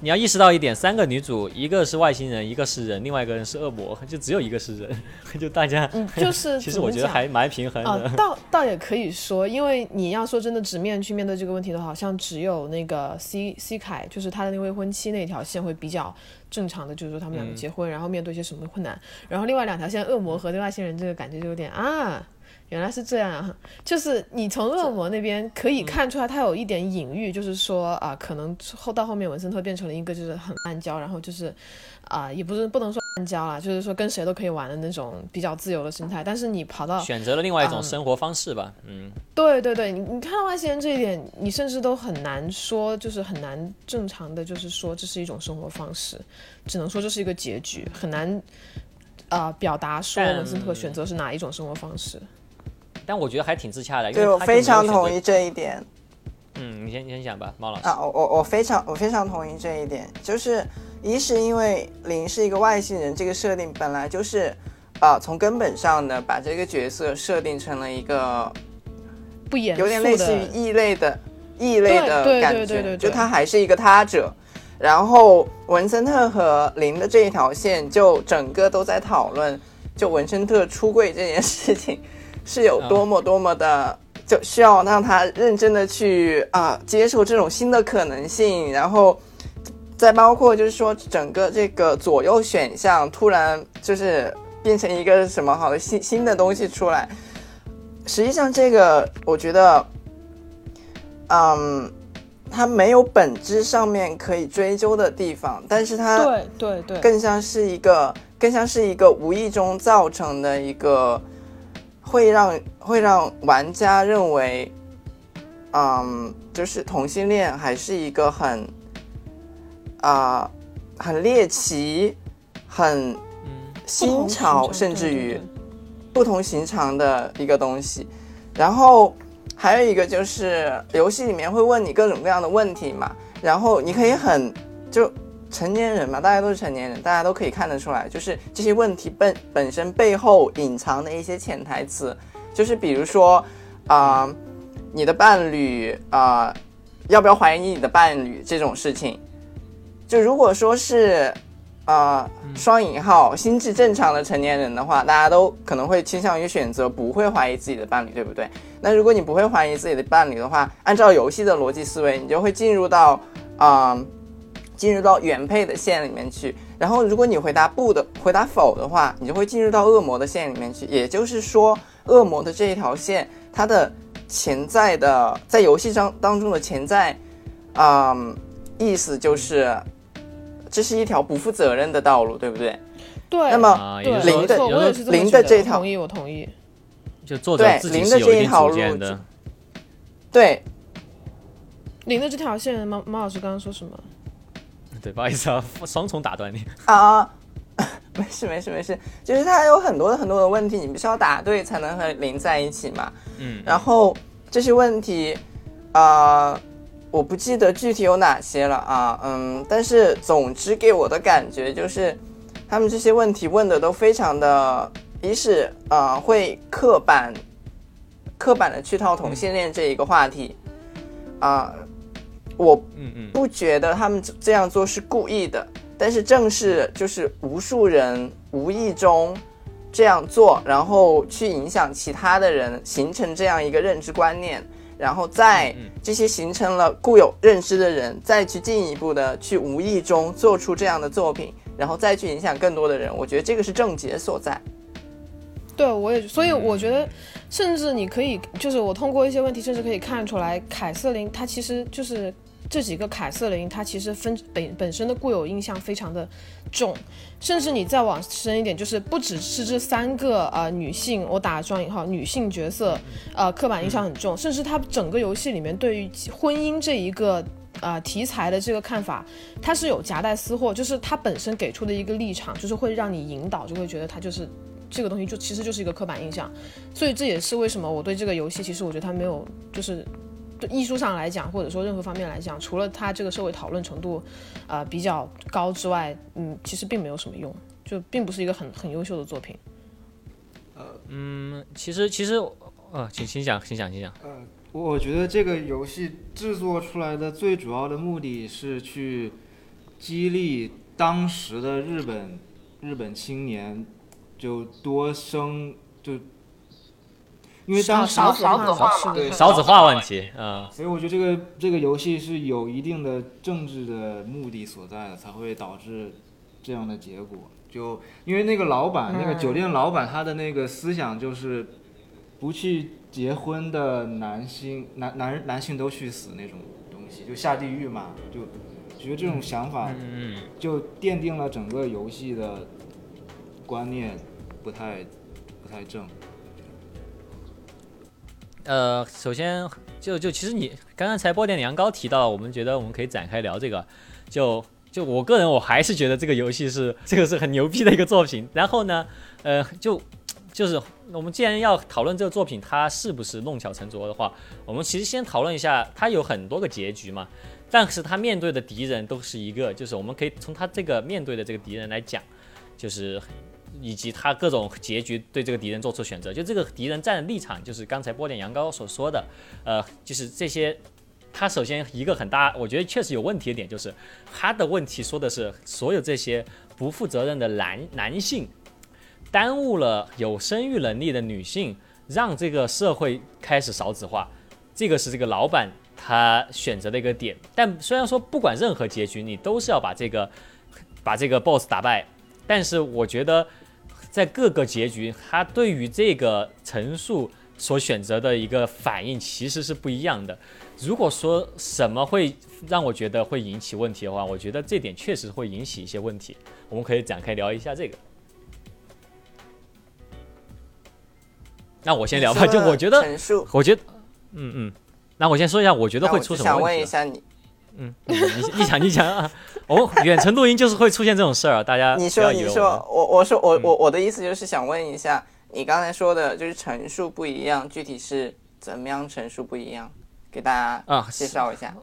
Speaker 1: 你要意识到一点，三个女主，一个是外星人，一个是人，另外一个人是恶魔，就只有一个是人，就大家，
Speaker 2: 嗯，就是
Speaker 1: 其实我觉得还蛮平衡的。
Speaker 2: 倒倒也可以说，因为你要说真的直面去面对这个问题的话，好像只有那个 C C 凯，就是他的那未婚妻那条线会比较正常的，就是说他们两个结婚，然后面对一些什么困难，然后另外两条线，恶魔和外星人这个感觉就有点啊。原来是这样啊，就是你从恶魔那边可以看出来，他有一点隐喻，就是说啊，可能后到后面文森特变成了一个就是很暗礁，然后就是啊，也不是不能说暗礁了，就是说跟谁都可以玩的那种比较自由的心态。但是你跑到
Speaker 1: 选择了另外一种生活方式吧，嗯，
Speaker 2: 对对对，你你看到外星人这一点，你甚至都很难说，就是很难正常的，就是说这是一种生活方式，只能说这是一个结局，很难啊表达说文森特选择是哪一种生活方式。
Speaker 1: 但我觉得还挺自洽的，
Speaker 4: 对我非常同意这一点。
Speaker 1: 嗯，你先你先讲吧，猫老师。
Speaker 4: 啊，我我我非常我非常同意这一点，就是一是因为林是一个外星人，这个设定本来就是，啊，从根本上的把这个角色设定成了一个
Speaker 2: 不严
Speaker 4: 有点类似于异类的异类的感
Speaker 2: 觉，
Speaker 4: 就他还是一个他者。然后文森特和林的这一条线，就整个都在讨论，就文森特出柜这件事情。是有多么多么的，就需要让他认真的去啊接受这种新的可能性，然后再包括就是说整个这个左右选项突然就是变成一个什么好的新新的东西出来，实际上这个我觉得，嗯，它没有本质上面可以追究的地方，但是它
Speaker 2: 对对对，
Speaker 4: 更像是一个更像是一个无意中造成的一个。会让会让玩家认为，嗯，就是同性恋还是一个很啊很猎奇、很新潮，甚至于不同寻常的一个东西。然后还有一个就是游戏里面会问你各种各样的问题嘛，然后你可以很就成年人嘛，大家都是成年人，大家都可以看得出来，就是这些问题本本身背后隐藏的一些潜台词，就是比如说啊，你的伴侣啊，要不要怀疑你的伴侣这种事情，就如果说是。啊，双引号，心智正常的成年人的话，大家都可能会倾向于选择不会怀疑自己的伴侣，对不对？那如果你不会怀疑自己的伴侣的话，按照游戏的逻辑思维，你就会进入到啊，进入到原配的线里面去。然后，如果你回答不的，回答否的话，你就会进入到恶魔的线里面去。也就是说，恶魔的这一条线，它的潜在的在游戏当当中的潜在啊意思就是。这是一条不负责任的道路，对不对？
Speaker 2: 对。
Speaker 4: 那么零的零的这条，
Speaker 2: 同意，我同意。
Speaker 1: 就作者自己是有一条路的。
Speaker 4: 对。
Speaker 2: 零的这条线，猫猫老师刚刚说什么？
Speaker 1: 对，不好意思啊，双重打断你。
Speaker 4: 啊，没事没事没事，就是他有很多的很多的问题，你必须要答对才能和零在一起嘛。
Speaker 1: 嗯。
Speaker 4: 然后这些问题，啊。我不记得具体有哪些了啊，嗯，但是总之给我的感觉就是，他们这些问题问的都非常的，一是啊会刻板，刻板的去套同性恋这一个话题，啊，我嗯嗯不觉得他们这样做是故意的，但是正是就是无数人无意中这样做，然后去影响其他的人，形成这样一个认知观念。然后再这些形成了固有认知的人，再去进一步的去无意中做出这样的作品，然后再去影响更多的人，我觉得这个是症结所在。
Speaker 2: 对，我也，所以我觉得，甚至你可以，就是我通过一些问题，甚至可以看出来，凯瑟琳她其实就是。这几个凯瑟琳，她其实分本本身的固有印象非常的重，甚至你再往深一点，就是不只是这三个呃女性，我打双引号女性角色，呃刻板印象很重，甚至她整个游戏里面对于婚姻这一个呃题材的这个看法，它是有夹带私货，就是它本身给出的一个立场，就是会让你引导，就会觉得它就是这个东西就其实就是一个刻板印象，所以这也是为什么我对这个游戏，其实我觉得它没有就是。艺术上来讲，或者说任何方面来讲，除了它这个社会讨论程度，呃比较高之外，嗯，其实并没有什么用，就并不是一个很很优秀的作品。
Speaker 3: 呃，
Speaker 1: 嗯，其实其实，呃，请请讲，请讲，请讲。
Speaker 3: 呃，我觉得这个游戏制作出来的最主要的目的是去激励当时的日本日本青年，就多生就。因为当时
Speaker 2: 少子化
Speaker 3: 对
Speaker 1: 少子化问题，嗯，
Speaker 3: 所以我觉得这个这个游戏是有一定的政治的目的所在的，才会导致这样的结果。就因为那个老板，那个酒店老板，他的那个思想就是不去结婚的男性男男男性都去死那种东西，就下地狱嘛。就觉得这种想法，就奠定了整个游戏的观念不太不太正。
Speaker 1: 呃，首先就就其实你刚刚才波点羊羔提到，我们觉得我们可以展开聊这个。就就我个人，我还是觉得这个游戏是 这个是很牛逼的一个作品。然后呢，呃，就就是我们既然要讨论这个作品它是不是弄巧成拙的话，我们其实先讨论一下它有很多个结局嘛。但是它面对的敌人都是一个，就是我们可以从它这个面对的这个敌人来讲，就是。以及他各种结局对这个敌人做出选择，就这个敌人站的立场，就是刚才波点羊羔所说的，呃，就是这些，他首先一个很大，我觉得确实有问题的点，就是他的问题说的是所有这些不负责任的男男性，耽误了有生育能力的女性，让这个社会开始少子化，这个是这个老板他选择的一个点。但虽然说不管任何结局，你都是要把这个把这个 boss 打败，但是我觉得。在各个结局，他对于这个陈述所选择的一个反应其实是不一样的。如果说什么会让我觉得会引起问题的话，我觉得这点确实会引起一些问题。我们可以展开聊一下这个。那我先聊吧，就我觉得，我觉得，嗯嗯，那我先说一下，我觉得会出什么问题。
Speaker 4: 想问一下你，
Speaker 1: 嗯，你你讲你讲啊，哦，远程录音就是会出现这种事儿啊，大家
Speaker 4: 你说你说我我说我我我的意思就是想问一下，你刚才说的就是陈述不一样，具体是怎么样陈述不一样？给大家啊介绍一下。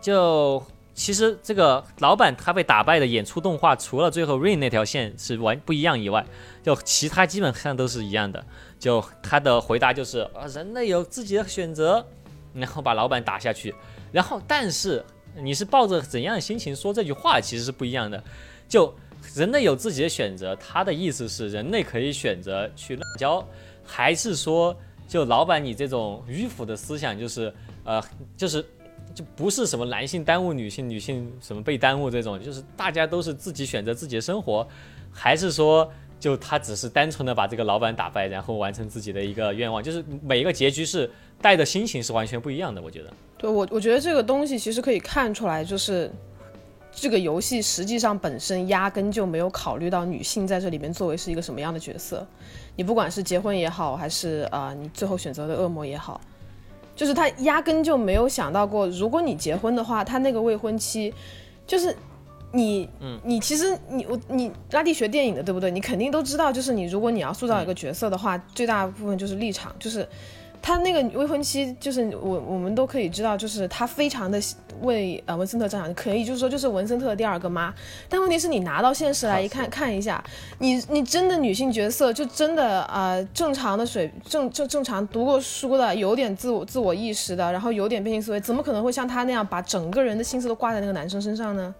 Speaker 1: 就其实这个老板他被打败的演出动画，除了最后 Rain 那条线是完不一样以外，就其他基本上都是一样的。就他的回答就是啊，人类有自己的选择。然后把老板打下去，然后但是你是抱着怎样的心情说这句话，其实是不一样的。就人类有自己的选择，他的意思是人类可以选择去滥交，还是说就老板你这种迂腐的思想，就是呃就是就不是什么男性耽误女性，女性什么被耽误这种，就是大家都是自己选择自己的生活，还是说？就他只是单纯的把这个老板打败，然后完成自己的一个愿望，就是每一个结局是带的心情是完全不一样的。我觉得，
Speaker 2: 对我我觉得这个东西其实可以看出来，就是这个游戏实际上本身压根就没有考虑到女性在这里面作为是一个什么样的角色。你不管是结婚也好，还是啊你最后选择的恶魔也好，就是他压根就没有想到过，如果你结婚的话，他那个未婚妻就是。你，嗯，你其实你我你拉蒂学电影的对不对？你肯定都知道，就是你如果你要塑造一个角色的话，最大部分就是立场，就是他那个未婚妻，就是我我们都可以知道，就是他非常的为呃文森特着想，可以就是说就是文森特的第二个妈。但问题是你拿到现实来一看看一下，你你真的女性角色就真的啊正常的水正正正常读过书的，有点自我自我意识的，然后有点变性思维，怎么可能会像他那样把整个人的心思都挂在那个男生身上呢？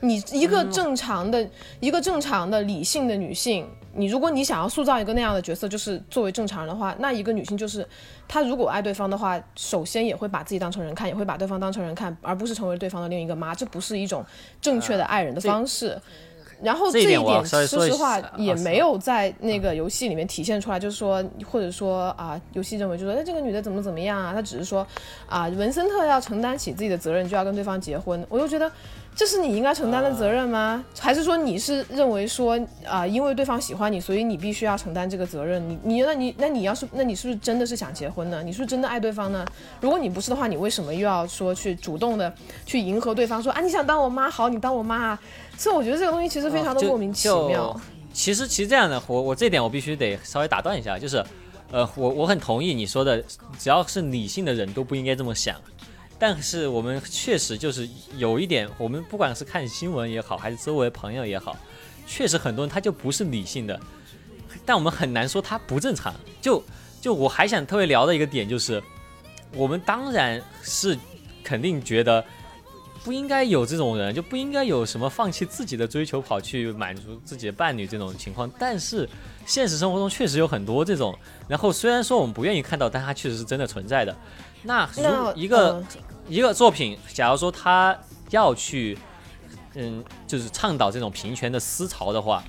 Speaker 2: 你一个正常的、一个正常的理性的女性，你如果你想要塑造一个那样的角色，就是作为正常人的话，那一个女性就是，她如果爱对方的话，首先也会把自己当成人看，也会把对方当成人看，而不是成为对方的另一个妈，这不是一种正确的爱人的方式。然后这一点，说实话，也没有在那个游戏里面体现出来，就是说，或者说啊，游戏认为就说，哎，这个女的怎么怎么样啊？她只是说，啊，文森特要承担起自己的责任，就要跟对方结婚。我就觉得。这是你应该承担的责任吗？还是说你是认为说啊，因为对方喜欢你，所以你必须要承担这个责任？你你那你那你要是那你是不是真的是想结婚呢？你是不是真的爱对方呢？如果你不是的话，你为什么又要说去主动的去迎合对方？说啊，你想当我妈好，你当我妈啊？所以我觉得这个东西其实非常的莫名其妙。
Speaker 1: 其实其实这样的，我我这点我必须得稍微打断一下，就是，呃，我我很同意你说的，只要是理性的人都不应该这么想。但是我们确实就是有一点，我们不管是看新闻也好，还是周围朋友也好，确实很多人他就不是理性的，但我们很难说他不正常。就就我还想特别聊的一个点就是，我们当然是肯定觉得不应该有这种人，就不应该有什么放弃自己的追求跑去满足自己的伴侣这种情况。但是现实生活中确实有很多这种，然后虽然说我们不愿意看到，但它确实是真的存在的。那如一个。一个作品，假如说他要去，嗯，就是倡导这种平权的思潮的话，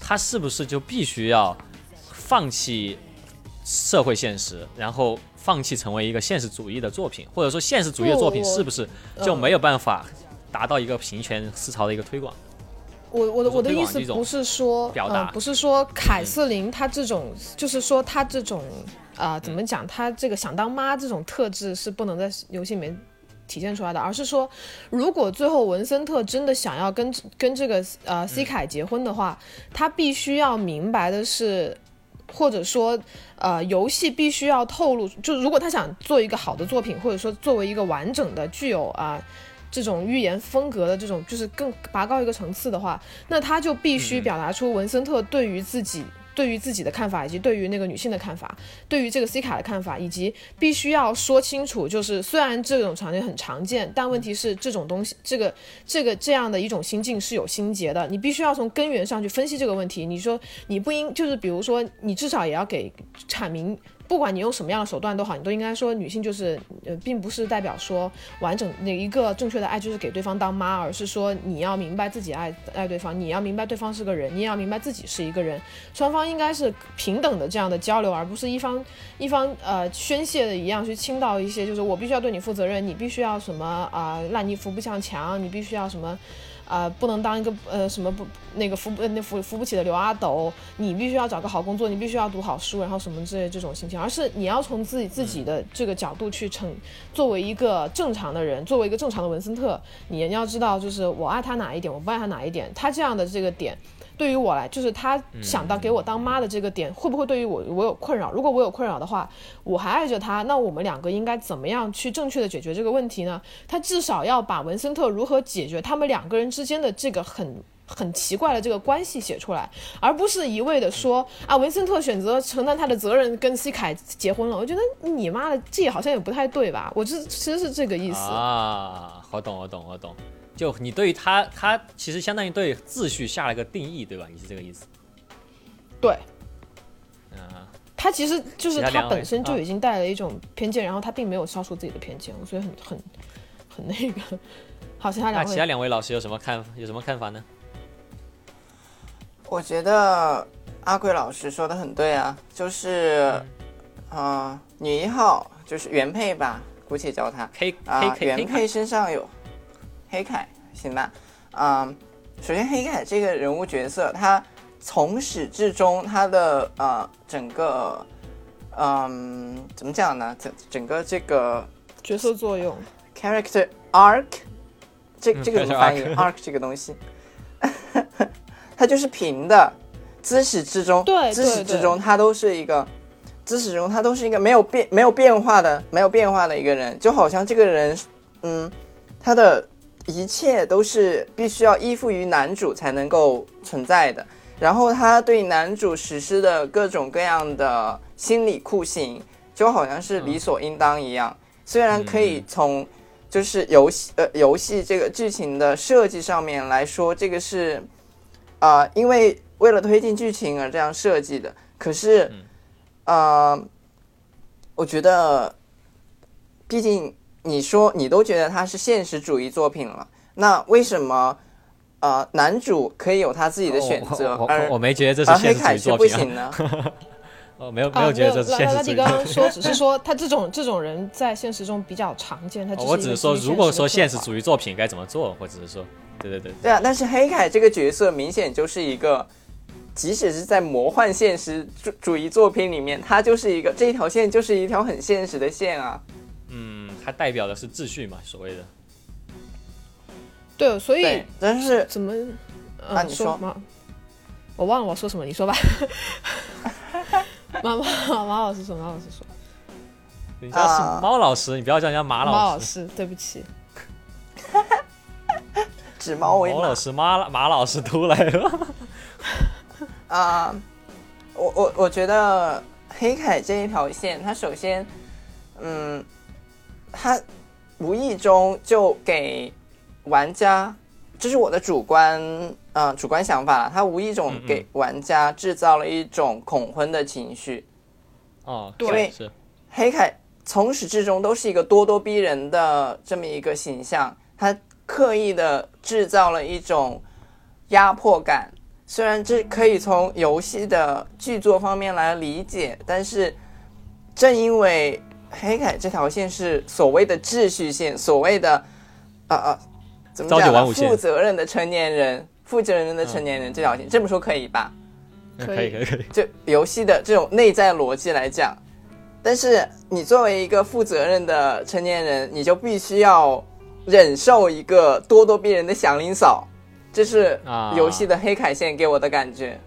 Speaker 1: 他是不是就必须要放弃社会现实，然后放弃成为一个现实主义的作品，或者说现实主义的作品是不是就没有办法达到一个平权思潮的一个推广？
Speaker 2: 我我的我的意思不是说，呃，不是说凯瑟琳她这种，就是说她这种，啊，怎么讲？她这个想当妈这种特质是不能在游戏里面。体现出来的，而是说，如果最后文森特真的想要跟跟这个呃 C 凯结婚的话，他必须要明白的是，或者说呃游戏必须要透露，就如果他想做一个好的作品，或者说作为一个完整的具有啊这种寓言风格的这种，就是更拔高一个层次的话，那他就必须表达出文森特对于自己。对于自己的看法，以及对于那个女性的看法，对于这个 C 卡的看法，以及必须要说清楚，就是虽然这种场景很常见，但问题是这种东西，这个这个这样的一种心境是有心结的，你必须要从根源上去分析这个问题。你说你不应，就是比如说你至少也要给阐明。不管你用什么样的手段都好，你都应该说女性就是呃，并不是代表说完整那一个正确的爱就是给对方当妈，而是说你要明白自己爱爱对方，你要明白对方是个人，你也要明白自己是一个人，双方应该是平等的这样的交流，而不是一方一方呃宣泄的一样去倾倒一些，就是我必须要对你负责任，你必须要什么啊烂泥扶不上墙，你必须要什么。啊，不能当一个呃什么不那个扶不那扶扶不起的刘阿斗，你必须要找个好工作，你必须要读好书，然后什么之类这种心情，而是你要从自己自己的这个角度去成，作为一个正常的人，作为一个正常的文森特，你要知道就是我爱他哪一点，我不爱他哪一点，他这样的这个点。对于我来，就是他想到给我当妈的这个点，会不会对于我我有困扰？如果我有困扰的话，我还爱着他，那我们两个应该怎么样去正确的解决这个问题呢？他至少要把文森特如何解决他们两个人之间的这个很很奇怪的这个关系写出来，而不是一味的说啊，文森特选择承担他的责任跟西凯结婚了。我觉得你妈的这好像也不太对吧？我这其实是这个意思
Speaker 1: 啊。我懂，我懂，我懂。就你对于他，他其实相当于对秩序下了一个定义，对吧？你是这个意思？
Speaker 2: 对。
Speaker 1: 嗯。
Speaker 2: 他其实就是他本身就已经带了一种偏见，然后他并没有消除自己的偏见，所以很很很那个。好，其他两位。
Speaker 1: 那其他两位老师有什么看有什么看法呢？
Speaker 4: 我觉得阿贵老师说的很对啊，就是啊，女一号就是原配吧，姑且叫她啊，原配身上有。黑凯，行吧，嗯，首先黑凯这个人物角色，他从始至终他的呃整个，嗯，怎么讲呢？整整个这个
Speaker 2: 角色作用
Speaker 4: ，character arc，这这个怎么翻译？arc 这个东西，它就是平的，自始至终，
Speaker 2: 对，
Speaker 4: 自始至终他都是一个，自始至终他都是一个没有变没有变化的没有变化的一个人，就好像这个人，嗯，他的。一切都是必须要依附于男主才能够存在的，然后他对男主实施的各种各样的心理酷刑，就好像是理所应当一样。虽然可以从就是游戏呃游戏这个剧情的设计上面来说，这个是啊，因为为了推进剧情而这样设计的。可是，呃，我觉得，毕竟。你说你都觉得它是现实主义作品了，那为什么呃男主可以有他自己的选择，而
Speaker 1: 我没觉得这是 现实主义作
Speaker 4: 品呢？
Speaker 1: 哦，没有没有觉得这是现实主义。
Speaker 2: 你刚刚说只是说他这种这种人在现实中比较常见，他
Speaker 1: 我只是说如果说现实主义作品该怎么做，或者是说对对对
Speaker 4: 对啊，但是黑凯这个角色明显就是一个，即使是在魔幻现实主主义作品里面，他就是一个这一条线就是一条很现实的线啊。
Speaker 1: 它代表的是秩序嘛，所谓的。
Speaker 2: 对，所以
Speaker 4: 但是
Speaker 2: 怎么？
Speaker 4: 啊，你说
Speaker 2: 吗？我忘了我说什么，你说吧。马马马老师说，马老师说。
Speaker 1: 人家是猫老师，你不要叫人家马老师。
Speaker 2: 猫老师，对不起。
Speaker 4: 指猫为
Speaker 1: 马老师，马马老师都来了。
Speaker 4: 啊，我我我觉得黑凯这一条线，它首先，嗯。他无意中就给玩家，这是我的主观，呃，主观想法。他无意中给玩家制造了一种恐婚的情绪。
Speaker 1: 哦，
Speaker 2: 对，
Speaker 1: 是
Speaker 4: 黑凯从始至终都是一个咄咄逼人的这么一个形象，他刻意的制造了一种压迫感。虽然这可以从游戏的剧作方面来理解，但是正因为。黑凯这条线是所谓的秩序线，所谓的呃呃，怎么讲？负责任的成年人，负责任的成年人这条线，这么说可以吧？
Speaker 1: 可以可以可以。
Speaker 4: 就游戏的这种内在逻辑来讲，但是你作为一个负责任的成年人，你就必须要忍受一个咄咄逼人的祥林嫂，这是游戏的黑凯线给我的感觉。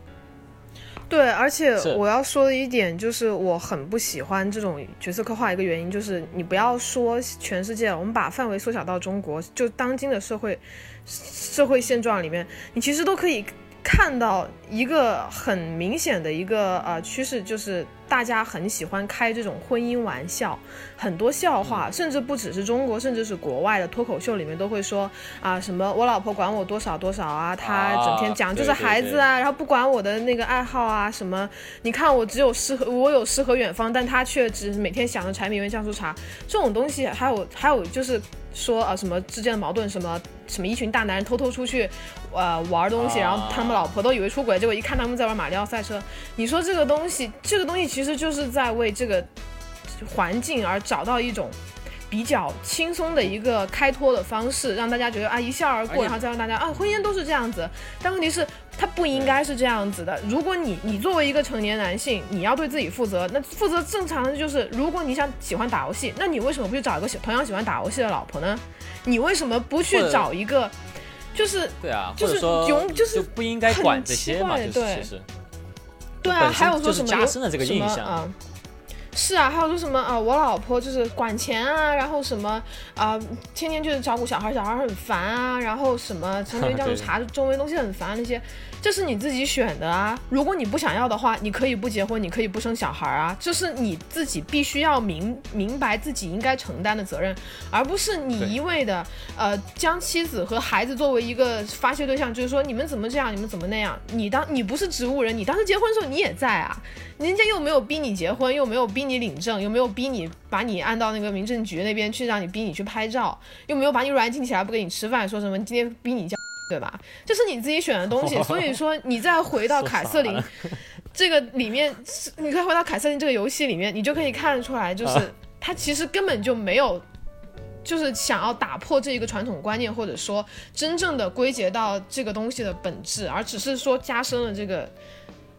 Speaker 2: 对，而且我要说的一点就是，我很不喜欢这种角色刻画。一个原因就是，你不要说全世界，我们把范围缩小到中国，就当今的社会社会现状里面，你其实都可以。看到一个很明显的一个呃趋势，就是大家很喜欢开这种婚姻玩笑，很多笑话，甚至不只是中国，甚至是国外的脱口秀里面都会说啊什么我老婆管我多少多少啊，她整天讲就是孩子啊，然后不管我的那个爱好啊什么，你看我只有诗和我有诗和远方，但她却只每天想着柴米油盐酱醋茶这种东西，还有还有就是说啊什么之间的矛盾什么。什么一群大男人偷偷出去，呃玩东西，然后他们老婆都以为出轨，结果一看他们在玩马里奥赛车。你说这个东西，这个东西其实就是在为这个环境而找到一种比较轻松的一个开脱的方式，让大家觉得啊一笑而过，然后再让大家啊婚姻都是这样子。但问题是，它不应该是这样子的。如果你你作为一个成年男性，你要对自己负责，那负责正常的就是，如果你想喜欢打游戏，那你为什么不去找一个同样喜欢打游戏的老婆呢？你为什么不去找一个，就是
Speaker 1: 对啊，
Speaker 2: 就是
Speaker 1: 永
Speaker 2: 就是
Speaker 1: 不应该管这些嘛，
Speaker 2: 对，
Speaker 1: 其实。
Speaker 2: 对啊，还有说什么
Speaker 1: 加深了这个印象
Speaker 2: 啊？是啊，还有说什么啊？我老婆就是管钱啊，然后什么啊，天天就是照顾小孩，小孩很烦啊，然后什么成天这样查周围东西很烦啊那些。这是你自己选的啊！如果你不想要的话，你可以不结婚，你可以不生小孩啊！这是你自己必须要明明白自己应该承担的责任，而不是你一味的呃将妻子和孩子作为一个发泄对象，就是说你们怎么这样，你们怎么那样？你当你不是植物人，你当时结婚的时候你也在啊，人家又没有逼你结婚，又没有逼你领证，又没有逼你把你按到那个民政局那边去让你逼你去拍照，又没有把你软禁起来不给你吃饭，说什么今天逼你交。对吧？这是你自己选的东西，所以说你再回到凯瑟琳 这个里面，你可以回到凯瑟琳这个游戏里面，你就可以看得出来，就是他其实根本就没有，就是想要打破这一个传统观念，或者说真正的归结到这个东西的本质，而只是说加深了这个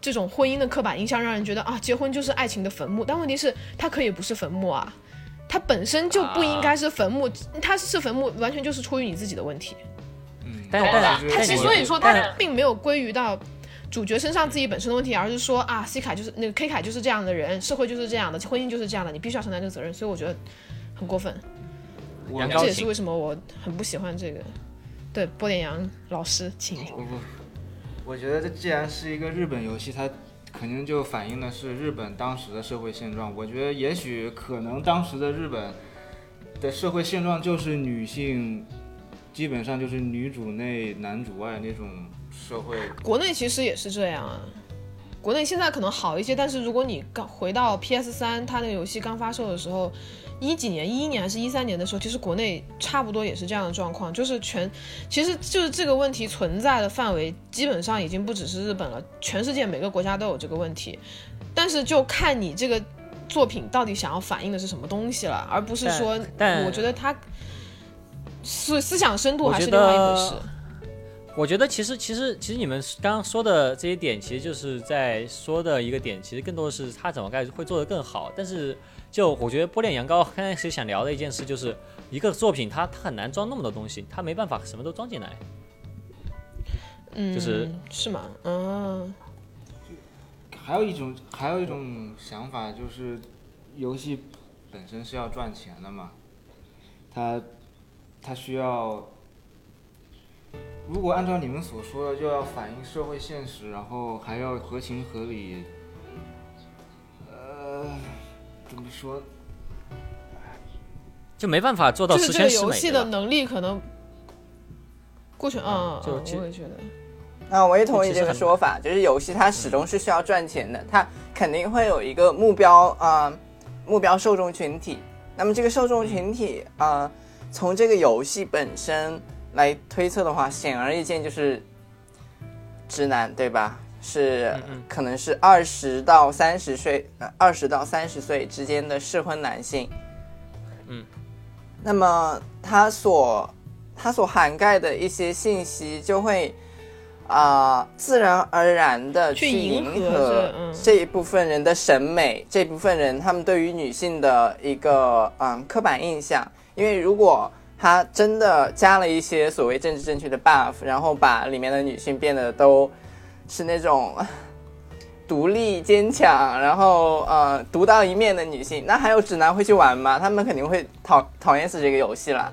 Speaker 2: 这种婚姻的刻板印象，让人觉得啊，结婚就是爱情的坟墓。但问题是，它可以不是坟墓啊，它本身就不应该是坟墓，它是坟墓，完全就是出于你自己的问题。
Speaker 1: 嗯但但
Speaker 2: 他其实所以说他并没有归于到主角身上自己本身的问题，而是说啊，C 凯就是那个 K 凯就是这样的人，社会就是这样的，婚姻就是这样的，你必须要承担这个责任。所以我觉得很过分。这也是为什么我很不喜欢这个。对，波点洋老师，请。
Speaker 3: 我觉得这既然是一个日本游戏，它肯定就反映的是日本当时的社会现状。我觉得也许可能当时的日本的社会现状就是女性。基本上就是女主内男主外那种社会。
Speaker 2: 国内其实也是这样啊，国内现在可能好一些，但是如果你刚回到 PS 三，它那个游戏刚发售的时候，一几年，一一年还是一三年的时候，其实国内差不多也是这样的状况，就是全，其实就是这个问题存在的范围基本上已经不只是日本了，全世界每个国家都有这个问题，但是就看你这个作品到底想要反映的是什么东西了，而不是说，我觉得它。思思想深度还是另外一回事。
Speaker 1: 我觉得其实其实其实你们刚刚说的这些点，其实就是在说的一个点，其实更多的是他怎么该会做得更好。但是就我觉得波点羊羔刚开始想聊的一件事，就是一个作品它它很难装那么多东西，它没办法什么都装进来。
Speaker 2: 嗯，
Speaker 1: 就是
Speaker 2: 是吗？嗯。
Speaker 3: 还有一种还有一种想法就是，游戏本身是要赚钱的嘛，它。它需要，如果按照你们所说的，就要反映社会现实，然后还要合情合理。说？
Speaker 1: 就没办法做到十全十美。
Speaker 2: 游戏的能力可能过去，嗯，我也觉得。
Speaker 4: 啊，我也同意这个说法，就是游戏它始终是需要赚钱的，它肯定会有一个目标啊，目标受众群体。那么这个受众群体啊。从这个游戏本身来推测的话，显而易见就是直男，对吧？是可能是二十到三十岁，二十到三十岁之间的适婚男性。
Speaker 1: 嗯，
Speaker 4: 那么他所他所涵盖的一些信息，就会啊自然而然的去迎合这一部分人的审美，这部分人他们对于女性的一个嗯刻板印象。因为如果他真的加了一些所谓政治正确的 buff，然后把里面的女性变得都是那种独立坚强，然后呃独当一面的女性，那还有直男会去玩吗？他们肯定会讨讨厌死这个游戏了。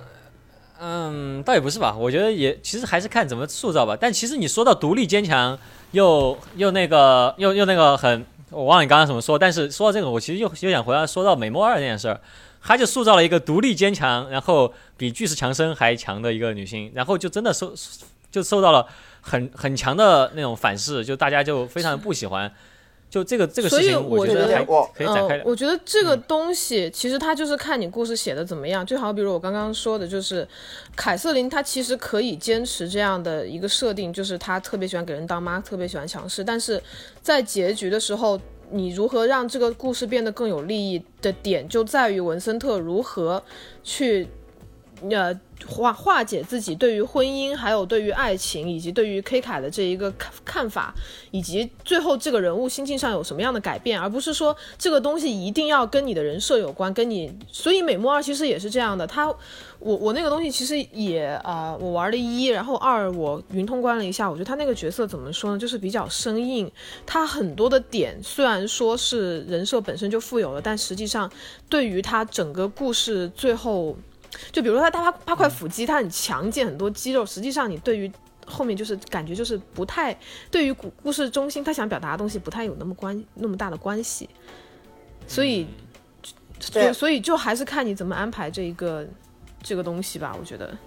Speaker 1: 嗯，倒也不是吧，我觉得也其实还是看怎么塑造吧。但其实你说到独立坚强，又又那个又又那个很，我忘了你刚刚怎么说。但是说到这个，我其实又又想回来说到美墨二这件事儿。他就塑造了一个独立坚强，然后比巨石强森还强的一个女性，然后就真的受就受到了很很强的那种反噬，就大家就非常不喜欢。就这个这个事情，
Speaker 2: 我
Speaker 1: 觉得可以展开。
Speaker 2: 我觉得这个东西其实它就是看你故事写的怎么样。就好比如我刚刚说的，就是凯瑟琳，她其实可以坚持这样的一个设定，就是她特别喜欢给人当妈，特别喜欢强势，但是在结局的时候。你如何让这个故事变得更有利益的点，就在于文森特如何去。呃，化化解自己对于婚姻，还有对于爱情，以及对于 K 凯的这一个看看法，以及最后这个人物心境上有什么样的改变，而不是说这个东西一定要跟你的人设有关，跟你。所以美墨二其实也是这样的，他，我我那个东西其实也啊，我玩了一，然后二我云通关了一下，我觉得他那个角色怎么说呢，就是比较生硬，他很多的点虽然说是人设本身就富有了，但实际上对于他整个故事最后。就比如说他大八八块腹肌，他很强健，很多肌肉。实际上，你对于后面就是感觉就是不太，对于故故事中心他想表达的东西不太有那么关那么大的关系。所以，就所以就还是看你怎么安排这一个这个东西吧。我觉得，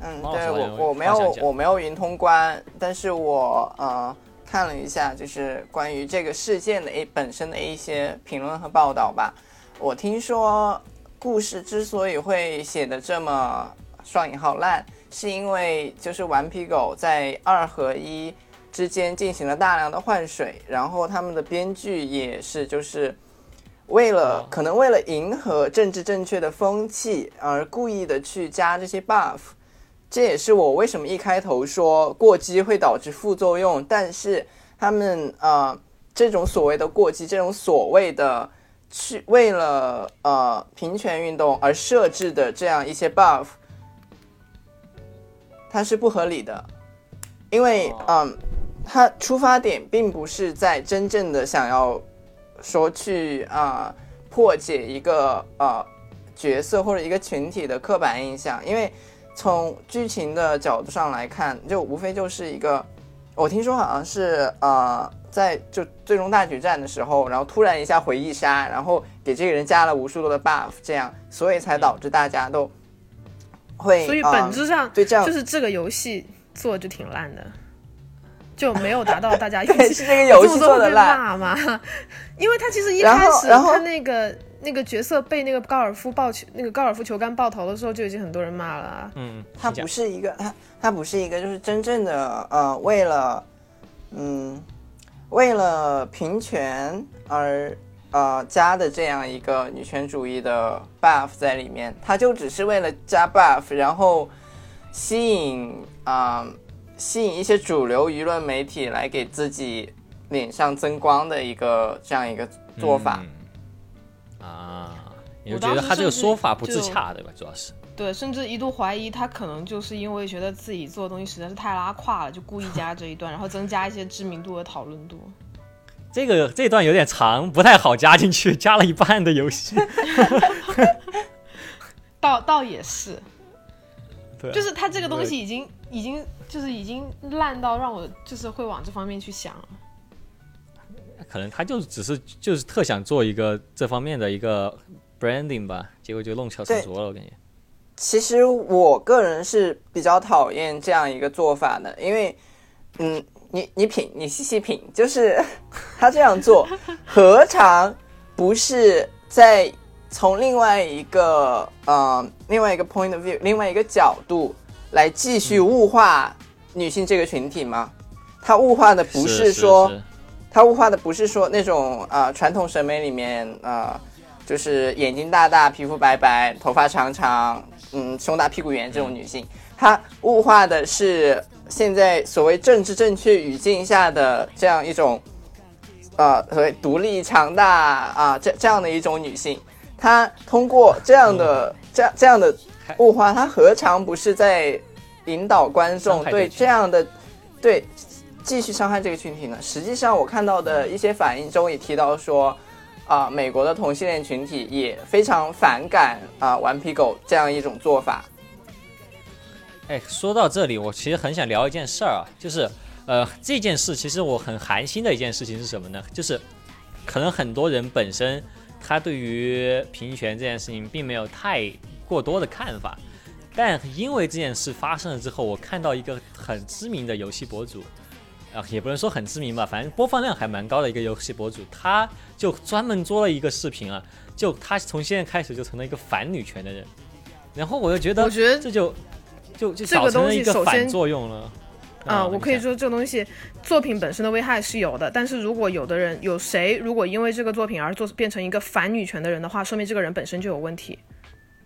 Speaker 4: 嗯，对我我没有我没有云通关，但是我呃看了一下，就是关于这个事件的一本身的一些评论和报道吧。我听说。故事之所以会写的这么双引号烂，是因为就是顽皮狗在二和一之间进行了大量的换水，然后他们的编剧也是就是为了可能为了迎合政治正确的风气而故意的去加这些 buff，这也是我为什么一开头说过激会导致副作用，但是他们呃这种所谓的过激，这种所谓的。去为了呃平权运动而设置的这样一些 buff，它是不合理的，因为嗯，它出发点并不是在真正的想要说去啊破解一个呃角色或者一个群体的刻板印象，因为从剧情的角度上来看，就无非就是一个，我听说好像是呃。在就最终大决战的时候，然后突然一下回忆杀，然后给这个人加了无数多的 buff，这样，所以才导致大家都会。
Speaker 2: 所以本质上
Speaker 4: 对这样
Speaker 2: 就是这个游戏做就挺烂的，就没有达到大家
Speaker 4: 预 期。这个游戏 做的烂
Speaker 2: 吗？因为他其实一开始他那个那个角色被那个高尔夫爆球那个高尔夫球杆爆头的时候，就已经很多人骂了。
Speaker 1: 嗯，
Speaker 4: 他不是一个他他不是一个就是真正的呃为了嗯。为了平权而呃加的这样一个女权主义的 buff 在里面，他就只是为了加 buff，然后吸引啊吸引一些主流舆论媒体来给自己脸上增光的一个这样一个做法
Speaker 1: 啊。我觉得他这个说法不自洽，对吧？主要是。
Speaker 2: 对，甚至一度怀疑他可能就是因为觉得自己做的东西实在是太拉胯了，就故意加这一段，然后增加一些知名度和讨论度。
Speaker 1: 这个这段有点长，不太好加进去，加了一半的游戏。
Speaker 2: 倒倒也是，
Speaker 1: 对，
Speaker 2: 就是他这个东西已经已经就是已经烂到让我就是会往这方面去想了。
Speaker 1: 可能他就只是就是特想做一个这方面的一个 branding 吧，结果就弄巧成拙了，我感觉。
Speaker 4: 其实我个人是比较讨厌这样一个做法的，因为，嗯，你你品，你细细品，就是 他这样做，何尝不是在从另外一个呃另外一个 point of view，另外一个角度来继续物化女性这个群体吗？他物化的不
Speaker 1: 是
Speaker 4: 说，他物化的不是说那种啊传统审美里面啊，就是眼睛大大，皮肤白白，头发长长。嗯，胸大屁股圆这种女性，她物化的是现在所谓政治正确语境下的这样一种，呃，所谓独立强大啊，这这样的一种女性，她通过这样的这样 这样的物化，她何尝不是在引导观众对这样的对继续伤害这个群体呢？实际上，我看到的一些反应中也提到说。啊，美国的同性恋群体也非常反感啊，顽皮狗这样一种做法。
Speaker 1: 哎，说到这里，我其实很想聊一件事儿啊，就是，呃，这件事其实我很寒心的一件事情是什么呢？就是，可能很多人本身他对于平权这件事情并没有太过多的看法，但因为这件事发生了之后，我看到一个很知名的游戏博主。啊，也不能说很知名吧，反正播放量还蛮高的一个游戏博主，他就专门做了一个视频啊，就他从现在开始就成了一个反女权的人，然后我就觉得，
Speaker 2: 我觉得
Speaker 1: 这就就就造成了一个反作用了。
Speaker 2: 啊，我可以说这个东西作品本身的危害是有的，但是如果有的人有谁如果因为这个作品而做变成一个反女权的人的话，说明这个人本身就有问题。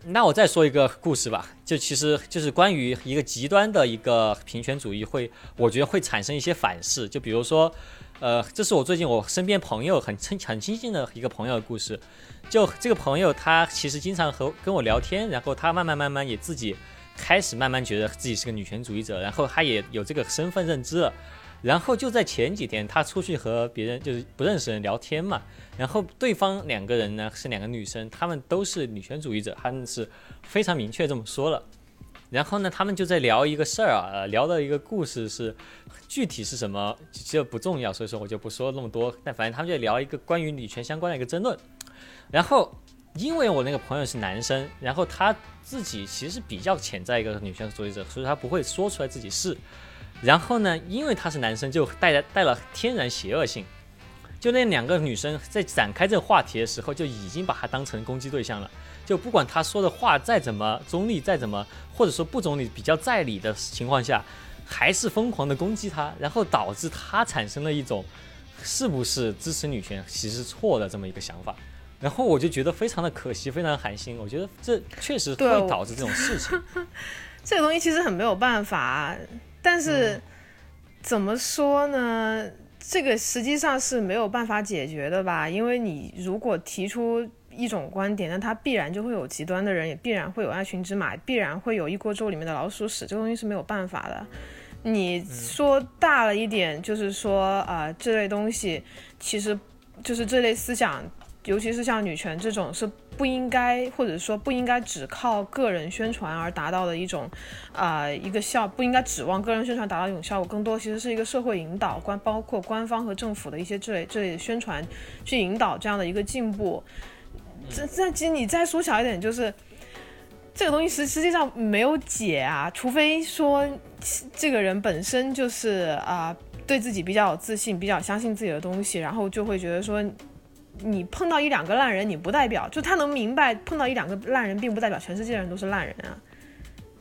Speaker 1: 那我再说一个故事吧，就其实就是关于一个极端的一个平权主义会，我觉得会产生一些反噬。就比如说，呃，这是我最近我身边朋友很亲很亲近的一个朋友的故事。就这个朋友，他其实经常和跟我聊天，然后他慢慢慢慢也自己开始慢慢觉得自己是个女权主义者，然后他也有这个身份认知了。然后就在前几天，他出去和别人就是不认识人聊天嘛，然后对方两个人呢是两个女生，她们都是女权主义者，她们是非常明确这么说了。然后呢，他们就在聊一个事儿啊，聊的一个故事是具体是什么其实不重要，所以说我就不说那么多。但反正他们就在聊一个关于女权相关的一个争论。然后因为我那个朋友是男生，然后他自己其实比较潜在一个女权主义者，所以他不会说出来自己是。然后呢，因为他是男生，就带着带了天然邪恶性。就那两个女生在展开这个话题的时候，就已经把她当成攻击对象了。就不管她说的话再怎么中立，再怎么或者说不中立、比较在理的情况下，还是疯狂的攻击她，然后导致她产生了一种是不是支持女权其实错的这么一个想法。然后我就觉得非常的可惜，非常寒心。我觉得这确实会导致这种事情。
Speaker 2: 这个东西其实很没有办法。但是，怎么说呢？这个实际上是没有办法解决的吧？因为你如果提出一种观点，那它必然就会有极端的人，也必然会有爱群之马，必然会有一锅粥里面的老鼠屎。这个东西是没有办法的。你说大了一点，就是说啊，这类东西其实就是这类思想，尤其是像女权这种是。不应该，或者说不应该只靠个人宣传而达到的一种，啊，一个效，不应该指望个人宣传达到一种效果，更多其实是一个社会引导，官包括官方和政府的一些这类这类的宣传，去引导这样的一个进步。这这其实你再缩小一点，就是这个东西实实际上没有解啊，除非说这个人本身就是啊，对自己比较有自信，比较相信自己的东西，然后就会觉得说。你碰到一两个烂人，你不代表就他能明白碰到一两个烂人，并不代表全世界的人都是烂人啊，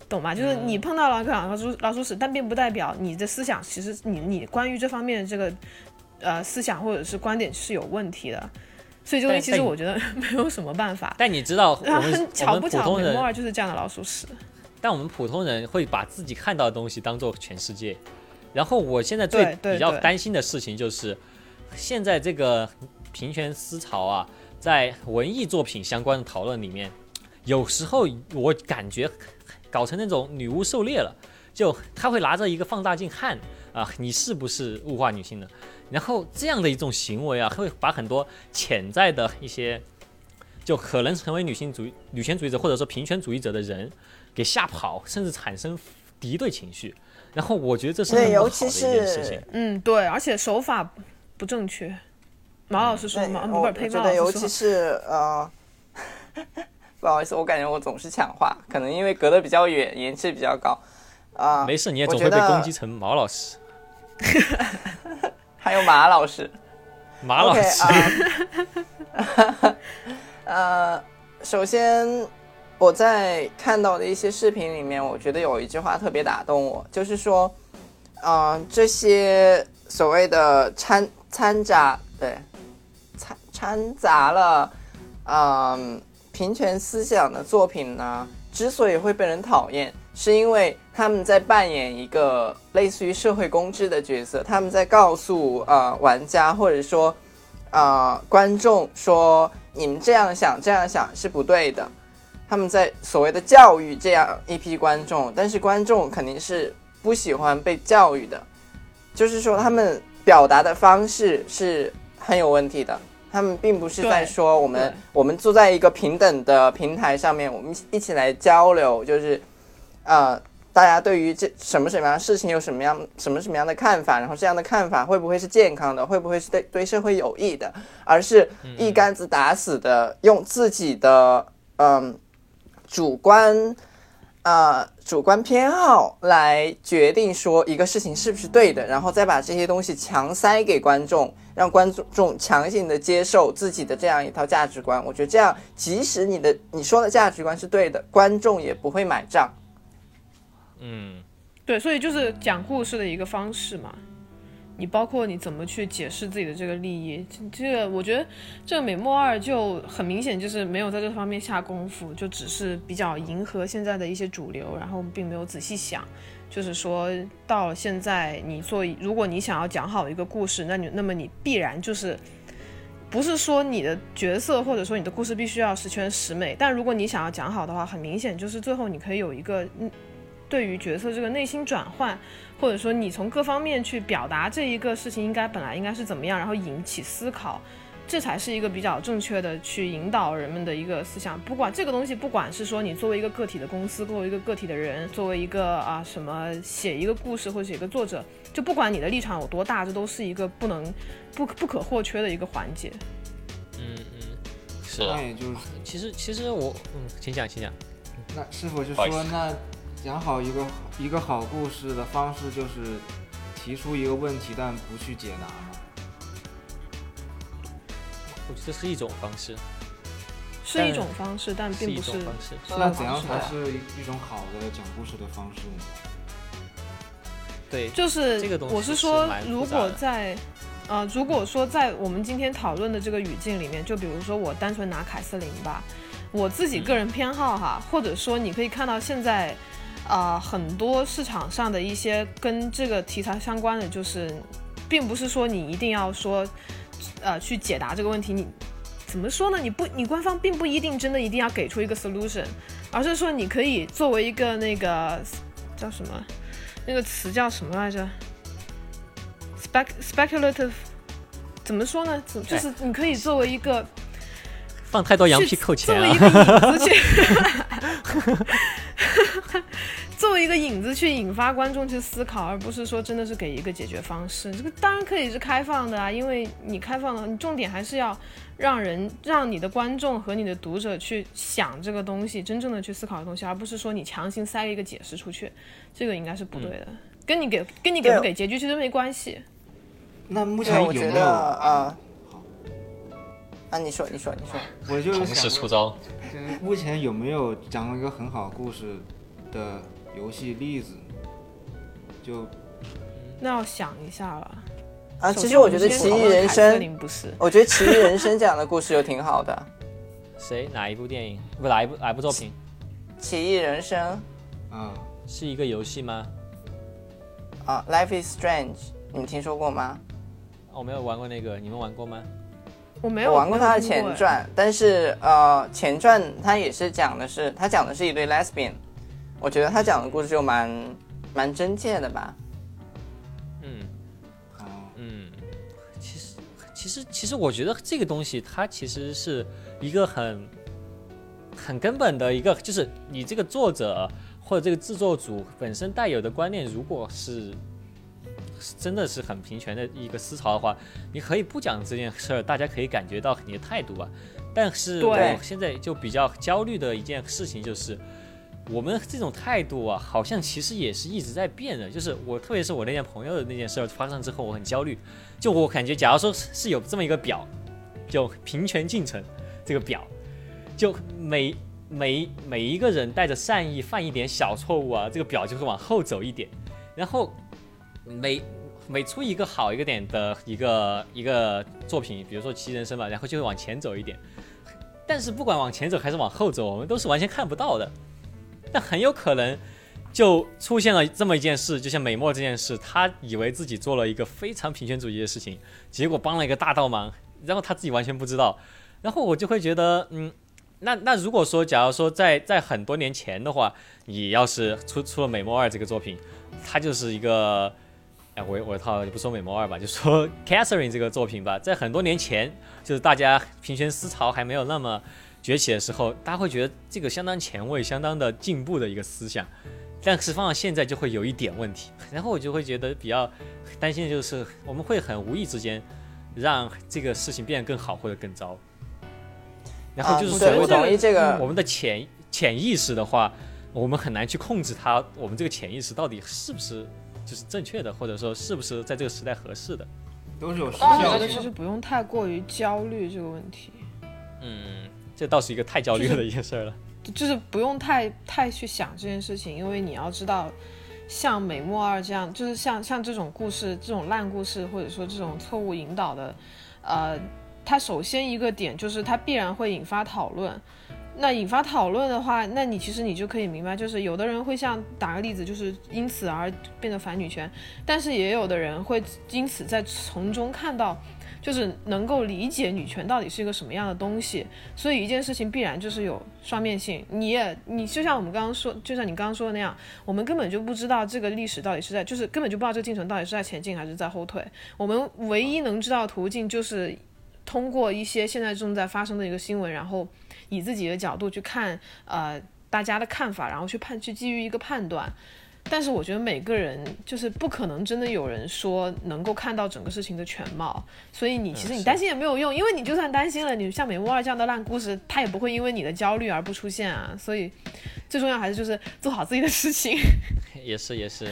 Speaker 2: 懂吗？就是你碰到了个老鼠老鼠屎，但并不代表你的思想其实你你关于这方面的这个呃思想或者是观点是有问题的。所以这个其实我觉得 没有什么办法。
Speaker 1: 但你知道，
Speaker 2: 我们巧不巧，
Speaker 1: 普
Speaker 2: 通就是这样的老鼠屎。
Speaker 1: 但我们普通人会把自己看到的东西当做全世界。然后我现在最比较担心的事情就是现在这个。平权思潮啊，在文艺作品相关的讨论里面，有时候我感觉搞成那种女巫狩猎了，就他会拿着一个放大镜看啊，你是不是物化女性的？然后这样的一种行为啊，会把很多潜在的一些就可能成为女性主义、女权主义者或者说平权主义者的人给吓跑，甚至产生敌对情绪。然后我觉得这是很不好的一件事情。
Speaker 2: 嗯，对，而且手法不正确。马老师说吗？不是，
Speaker 4: 觉得尤其是呃，不好意思，我感觉我总是抢话，可能因为隔得比较远，延迟比较高啊。
Speaker 1: 没事，你也总会被攻击成毛老师。
Speaker 4: 还有马老师，
Speaker 1: 马老师。
Speaker 4: 呃，首先我在看到的一些视频里面，我觉得有一句话特别打动我，就是说，嗯，这些所谓的掺掺杂，对。掺杂了，嗯，平权思想的作品呢，之所以会被人讨厌，是因为他们在扮演一个类似于社会公知的角色，他们在告诉呃玩家或者说，呃观众说你们这样想这样想是不对的，他们在所谓的教育这样一批观众，但是观众肯定是不喜欢被教育的，就是说他们表达的方式是很有问题的。他们并不是在说我们，我们坐在一个平等的平台上面，我们一起来交流，就是，呃，大家对于这什么什么样的事情有什么样什么什么样的看法，然后这样的看法会不会是健康的，会不会是对对社会有益的，而是一竿子打死的用自己的嗯主观。呃，主观偏好来决定说一个事情是不是对的，然后再把这些东西强塞给观众，让观众强行的接受自己的这样一套价值观。我觉得这样，即使你的你说的价值观是对的，观众也不会买账。
Speaker 1: 嗯，
Speaker 2: 对，所以就是讲故事的一个方式嘛。你包括你怎么去解释自己的这个利益，这个我觉得这个美墨二就很明显就是没有在这方面下功夫，就只是比较迎合现在的一些主流，然后并没有仔细想，就是说到现在，你做如果你想要讲好一个故事，那你那么你必然就是不是说你的角色或者说你的故事必须要十全十美，但如果你想要讲好的话，很明显就是最后你可以有一个嗯。对于角色这个内心转换，或者说你从各方面去表达这一个事情应该本来应该是怎么样，然后引起思考，这才是一个比较正确的去引导人们的一个思想。不管这个东西，不管是说你作为一个个体的公司，作为一个个体的人，作为一个啊什么写一个故事或者写一个作者，就不管你的立场有多大，这都是一个不能不不可或缺的一个环节。
Speaker 1: 嗯嗯，是。
Speaker 3: 那也就是，
Speaker 1: 其实其实我嗯，请讲请讲。
Speaker 3: 那师傅就说那？讲好一个一个好故事的方式就是提出一个问题，但不去解答吗？
Speaker 1: 我觉得是一种方式，
Speaker 2: 是一种方式，但并不是。
Speaker 3: 那怎样才是一种好的讲故事的方式呢？
Speaker 1: 对，
Speaker 2: 就是
Speaker 1: 这个东西。
Speaker 2: 我是说，如果在呃，如果说在我们今天讨论的这个语境里面，就比如说我单纯拿凯瑟琳吧，我自己个人偏好哈，或者说你可以看到现在。啊，很多市场上的一些跟这个题材相关的，就是，并不是说你一定要说，呃，去解答这个问题。你怎么说呢？你不，你官方并不一定真的一定要给出一个 solution，而是说你可以作为一个那个叫什么，那个词叫什么来着？spec speculative，怎么说呢？就是你可以作为一个
Speaker 1: 放太多羊皮扣钱
Speaker 2: 啊。作为一个引子去。作为一个引子去引发观众去思考，而不是说真的是给一个解决方式。这个当然可以是开放的啊，因为你开放了，你重点还是要让人让你的观众和你的读者去想这个东西，真正的去思考的东西，而不是说你强行塞一个解释出去，这个应该是不对的。跟你给跟你给不给结局其实没关系。
Speaker 3: 那目前有没有
Speaker 4: 啊？好，啊，你说你说你说，
Speaker 3: 我就
Speaker 1: 同时出招。
Speaker 3: 目前有没有讲过一个很好故事的游戏例子？就
Speaker 2: 那要想一下了
Speaker 4: 啊。其实我觉得《奇异人生》
Speaker 2: 不是，
Speaker 4: 我觉得《奇异人生》讲的故事又挺好的。
Speaker 1: 谁？哪一部电影？不，哪一部？哪一部作品？
Speaker 4: 《奇异人生》
Speaker 3: 啊，
Speaker 1: 是一个游戏吗？
Speaker 4: 啊，《Life is Strange》，你们听说过吗？
Speaker 1: 我没有玩过那个，你们玩过吗？
Speaker 2: 我没有
Speaker 4: 玩过他的前传，但是呃，前传他也是讲的是，他讲的是一对 lesbian，我觉得他讲的故事就蛮蛮真切的吧。
Speaker 1: 嗯，好，嗯，其实其实其实我觉得这个东西它其实是一个很很根本的一个，就是你这个作者或者这个制作组本身带有的观念，如果是。真的是很平权的一个思潮的话，你可以不讲这件事儿，大家可以感觉到你的态度吧。但是我现在就比较焦虑的一件事情就是，我们这种态度啊，好像其实也是一直在变的。就是我，特别是我那件朋友的那件事儿发生之后，我很焦虑。就我感觉，假如说是有这么一个表，就平权进程这个表，就每每每一个人带着善意犯一点小错误啊，这个表就会往后走一点，然后。每每出一个好一个点的一个一个作品，比如说《奇人生》吧，然后就会往前走一点。但是不管往前走还是往后走，我们都是完全看不到的。但很有可能就出现了这么一件事，就像美墨这件事，他以为自己做了一个非常平权主义的事情，结果帮了一个大倒忙，然后他自己完全不知道。然后我就会觉得，嗯，那那如果说，假如说在在很多年前的话，你要是出出了美墨二这个作品，它就是一个。哎，我我套就不说美魔二吧，就说 Catherine 这个作品吧，在很多年前，就是大家平权思潮还没有那么崛起的时候，大家会觉得这个相当前卫、相当的进步的一个思想，但是放到现在就会有一点问题。然后我就会觉得比较担心的就是，我们会很无意之间让这个事情变得更好或者更糟。然后就是所谓的我们的潜潜意识的话，我们很难去控制它。我们这个潜意识到底是不是？就是正确的，或者说是不是在这个时代合适的，
Speaker 3: 都是有时
Speaker 2: 效性。我觉得其实不用太过于焦虑这个问题。
Speaker 1: 嗯，这倒是一个太焦虑的一件事了。
Speaker 2: 就是不用太太去想这件事情，因为你要知道，像美墨二这样，就是像像这种故事，这种烂故事，或者说这种错误引导的，呃，它首先一个点就是它必然会引发讨论。那引发讨论的话，那你其实你就可以明白，就是有的人会像打个例子，就是因此而变得反女权，但是也有的人会因此在从中看到，就是能够理解女权到底是一个什么样的东西。所以一件事情必然就是有双面性。你也你就像我们刚刚说，就像你刚刚说的那样，我们根本就不知道这个历史到底是在，就是根本就不知道这个进程到底是在前进还是在后退。我们唯一能知道途径就是通过一些现在正在发生的一个新闻，然后。以自己的角度去看，呃，大家的看法，然后去判，去基于一个判断。但是我觉得每个人就是不可能真的有人说能够看到整个事情的全貌。所以你其实你担心也没有用，因为你就算担心了，你像美墨二这样的烂故事，它也不会因为你的焦虑而不出现啊。所以最重要还是就是做好自己的事情。
Speaker 1: 也 是也是，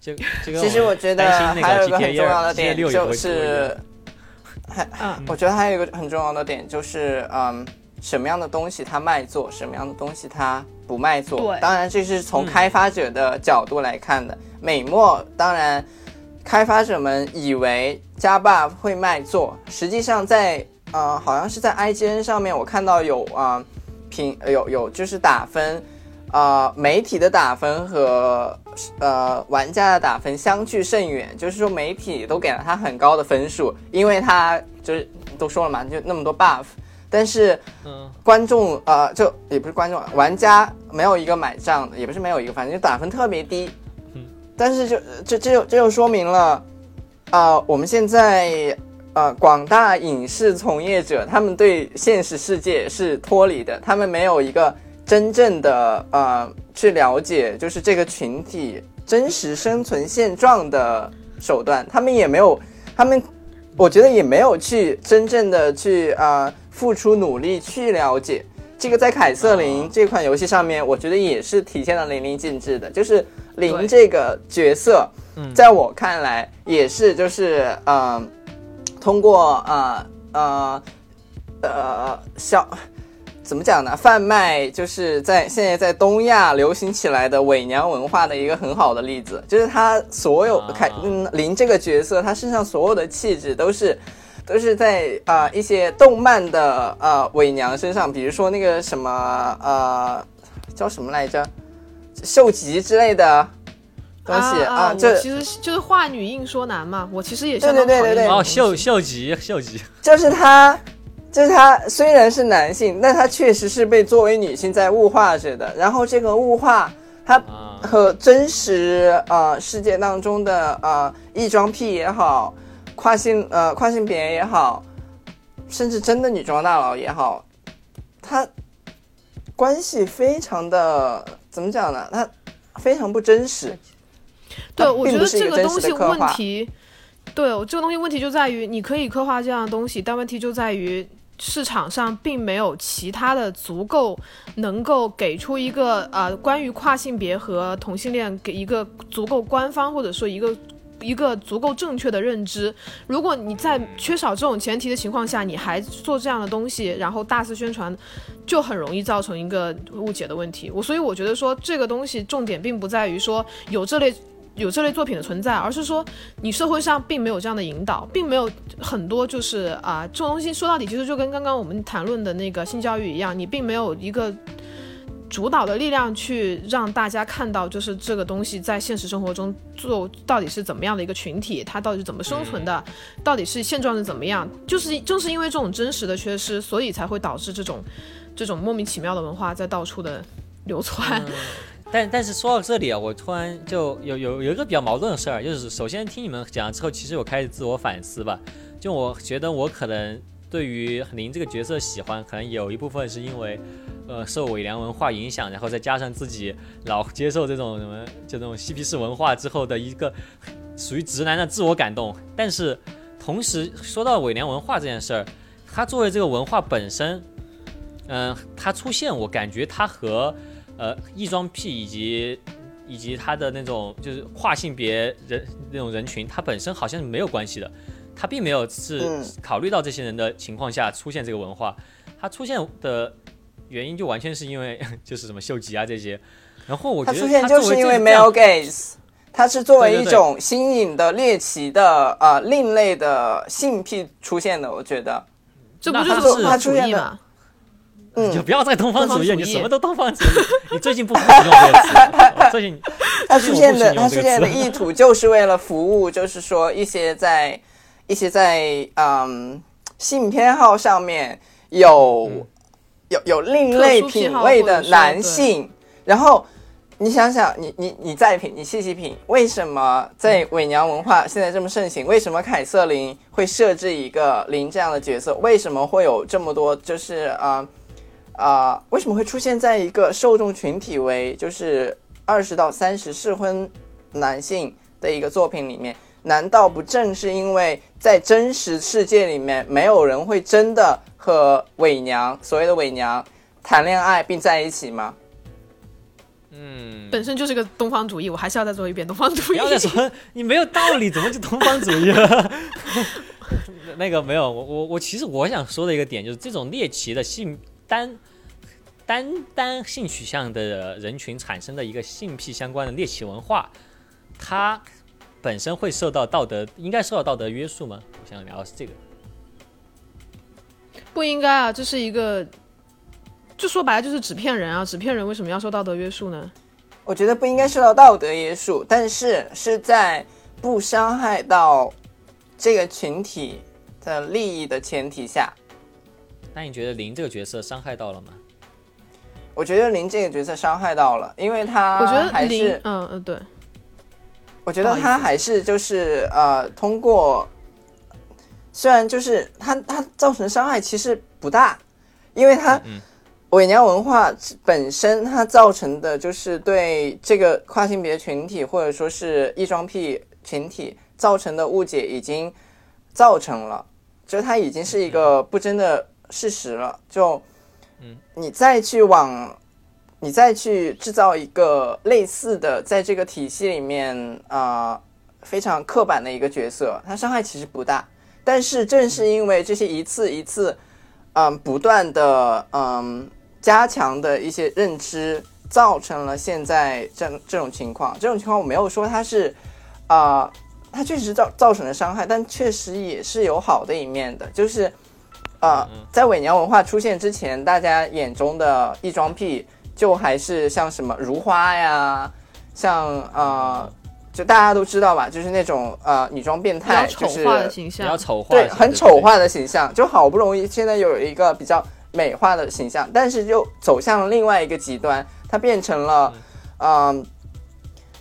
Speaker 4: 这个其实我觉得还有一个很重要的点就是，还嗯，我觉得还有一个很重要的点就是，嗯。什么样的东西它卖座，什么样的东西它不卖座？当然这是从开发者的角度来看的。美墨当然，开发者们以为加 buff 会卖座，实际上在呃好像是在 IGN 上面我看到有啊评有有就是打分，呃媒体的打分和呃玩家的打分相距甚远，就是说媒体都给了他很高的分数，因为他就是都说了嘛，就那么多 buff。但是，嗯，观众啊，就也不是观众，玩家没有一个买账的，也不是没有一个，反正就打分特别低。嗯，但是就这这就这就说明了，啊，我们现在呃广大影视从业者，他们对现实世界是脱离的，他们没有一个真正的呃去了解，就是这个群体真实生存现状的手段，他们也没有，他们我觉得也没有去真正的去啊。付出努力去了解这个，在凯瑟琳这款游戏上面，我觉得也是体现的淋漓尽致的。就是林这个角色，在我看来也是，就是嗯，通过呃呃呃小怎么讲呢？贩卖就是在现在在东亚流行起来的伪娘文化的一个很好的例子。就是他所有凯嗯林这个角色，他身上所有的气质都是。都是在啊一些动漫的呃伪娘身上，比如说那个什么呃叫什么来着，秀吉之类的东西啊，这
Speaker 2: 其实就是画女硬说男嘛。我其实也
Speaker 4: 对对对对对
Speaker 1: 哦秀秀吉秀吉，
Speaker 4: 就是他，就是他虽然是男性，但他确实是被作为女性在物化着的。然后这个物化，它和真实呃世界当中的呃异装癖也好。跨性呃跨性别也好，甚至真的女装大佬也好，他关系非常的怎么讲呢？他非常不真实。
Speaker 2: 对，我觉得这个东西问题，对我这个东西问题就在于，你可以刻画这样的东西，但问题就在于市场上并没有其他的足够能够给出一个呃关于跨性别和同性恋给一个足够官方或者说一个。一个足够正确的认知，如果你在缺少这种前提的情况下，你还做这样的东西，然后大肆宣传，就很容易造成一个误解的问题。我所以我觉得说这个东西重点并不在于说有这类有这类作品的存在，而是说你社会上并没有这样的引导，并没有很多就是啊这种东西说到底其实就跟刚刚我们谈论的那个性教育一样，你并没有一个。主导的力量去让大家看到，就是这个东西在现实生活中做到底是怎么样的一个群体，它到底是怎么生存的，到底是现状是怎么样？就是正是因为这种真实的缺失，所以才会导致这种这种莫名其妙的文化在到处的流窜。
Speaker 1: 但但是说到这里啊，我突然就有有有一个比较矛盾的事儿，就是首先听你们讲了之后，其实我开始自我反思吧，就我觉得我可能。对于您这个角色喜欢，可能有一部分是因为，呃，受伪娘文化影响，然后再加上自己老接受这种什么这种嬉皮士文化之后的一个属于直男的自我感动。但是同时说到伪娘文化这件事儿，它作为这个文化本身，嗯，它出现，我感觉它和呃异装癖以及以及他的那种就是跨性别人那种人群，他本身好像是没有关系的。他并没有是考虑到这些人的情况下出现这个文化，他出现的原因就完全是因为 就是什么秀吉啊这些，然后我觉得
Speaker 4: 他出现就是因为 male gaze，它是作为一种新颖的猎奇的呃另类的性癖出现的，我觉得。
Speaker 2: 这不就是
Speaker 4: 它出现
Speaker 2: 的？
Speaker 4: 嗯，
Speaker 1: 就不要再东方主义，你什么都东方主义。你最近不使用这个词，最近
Speaker 4: 他 出现的他出现的意图就是为了服务，就是说一些在一些在嗯性偏好上面有有有另类品味的男性，然后。你想想，你你你再品，你细细品，为什么在伪娘文化现在这么盛行？为什么凯瑟琳会设置一个林这样的角色？为什么会有这么多？就是啊啊，为什么会出现在一个受众群体为就是二十到三十适婚男性的一个作品里面？难道不正是因为在真实世界里面，没有人会真的和伪娘所谓的伪娘谈恋爱并在一起吗？
Speaker 1: 嗯，
Speaker 2: 本身就是个东方主义，我还是要再说一遍东方主义。
Speaker 1: 不要再说，你没有道理，怎么就东方主义了？那个没有，我我我其实我想说的一个点就是，这种猎奇的性单单单性取向的人群产生的一个性癖相关的猎奇文化，它本身会受到道德应该受到道德约束吗？我想聊的是这个。
Speaker 2: 不应该啊，这是一个。就说白了就是纸片人啊，纸片人为什么要受道德约束呢？
Speaker 4: 我觉得不应该受到道德约束，但是是在不伤害到这个群体的利益的前提下。
Speaker 1: 那你觉得林这个角色伤害到了吗？
Speaker 4: 我觉得林这个角色伤害到了，因为他
Speaker 2: 我觉得
Speaker 4: 还是
Speaker 2: 嗯嗯对，
Speaker 4: 我觉得他还是就是呃通过，虽然就是他他造成伤害其实不大，因为他。伪娘文化本身，它造成的就是对这个跨性别群体或者说是异装癖群体造成的误解已经造成了，就是它已经是一个不争的事实了。就，你再去往，你再去制造一个类似的，在这个体系里面啊非常刻板的一个角色，它伤害其实不大。但是正是因为这些一次一次，嗯，不断的嗯。加强的一些认知，造成了现在这这种情况。这种情况我没有说它是，啊，它确实造造成了伤害，但确实也是有好的一面的。就是，呃，在伪娘文化出现之前，大家眼中的异装癖就还是像什么如花呀，像呃，就大家都知道吧，就是那种呃女装变态，就是
Speaker 2: 比较形象，
Speaker 1: 比较丑化，
Speaker 4: 对，很丑化的形象。就好不容易现在有一个比较。美化的形象，但是又走向了另外一个极端，它变成了，嗯，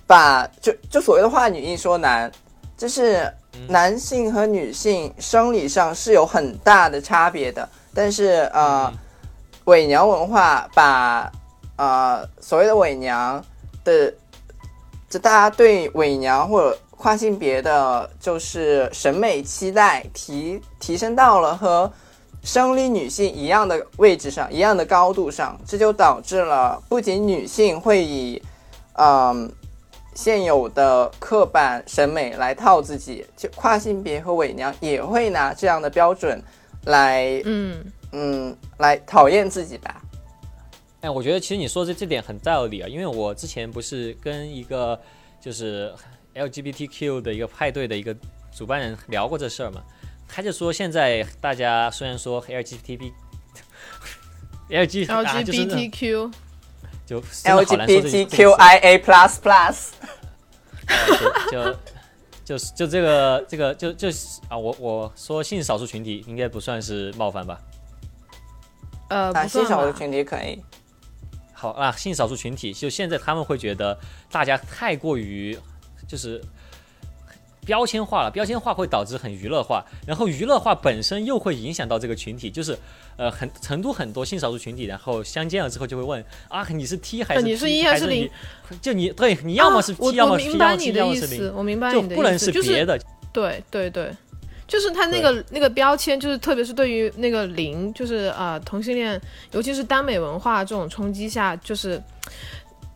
Speaker 4: 把就就所谓的话女一说男，就是男性和女性生理上是有很大的差别的，但是呃，伪娘文化把呃所谓的伪娘的，就大家对伪娘或者跨性别的就是审美期待提提升到了和。生理女性一样的位置上，一样的高度上，这就导致了不仅女性会以，嗯，现有的刻板审美来套自己，就跨性别和伪娘也会拿这样的标准来，
Speaker 2: 嗯
Speaker 4: 嗯，来讨厌自己吧。
Speaker 1: 哎，我觉得其实你说这这点很道理啊，因为我之前不是跟一个就是 LGBTQ 的一个派对的一个主办人聊过这事儿嘛。他就说，现在大家虽然说
Speaker 2: LGBTQ，LGBTQ
Speaker 1: 就
Speaker 4: LGBTQIA plus plus，
Speaker 1: 就就是就这个这个就就是啊，我我说性少数群体应该不算是冒犯吧？
Speaker 2: 呃，
Speaker 4: 性少数群体可以。
Speaker 1: 好啊，性少数群体就现在他们会觉得大家太过于就是。标签化了，标签化会导致很娱乐化，然后娱乐化本身又会影响到这个群体，就是呃很成都很多性少数群体，然后相见了之后就会问啊你是 T 还是
Speaker 2: 你是一还是零？
Speaker 1: 就你对你要么是 T，要么是要么是
Speaker 2: 零。我明白
Speaker 1: 你的意思，就不能是别的。
Speaker 2: 对对对，就是他那个那个标签，就是特别是对于那个零，就是呃同性恋，尤其是耽美文化这种冲击下，就是。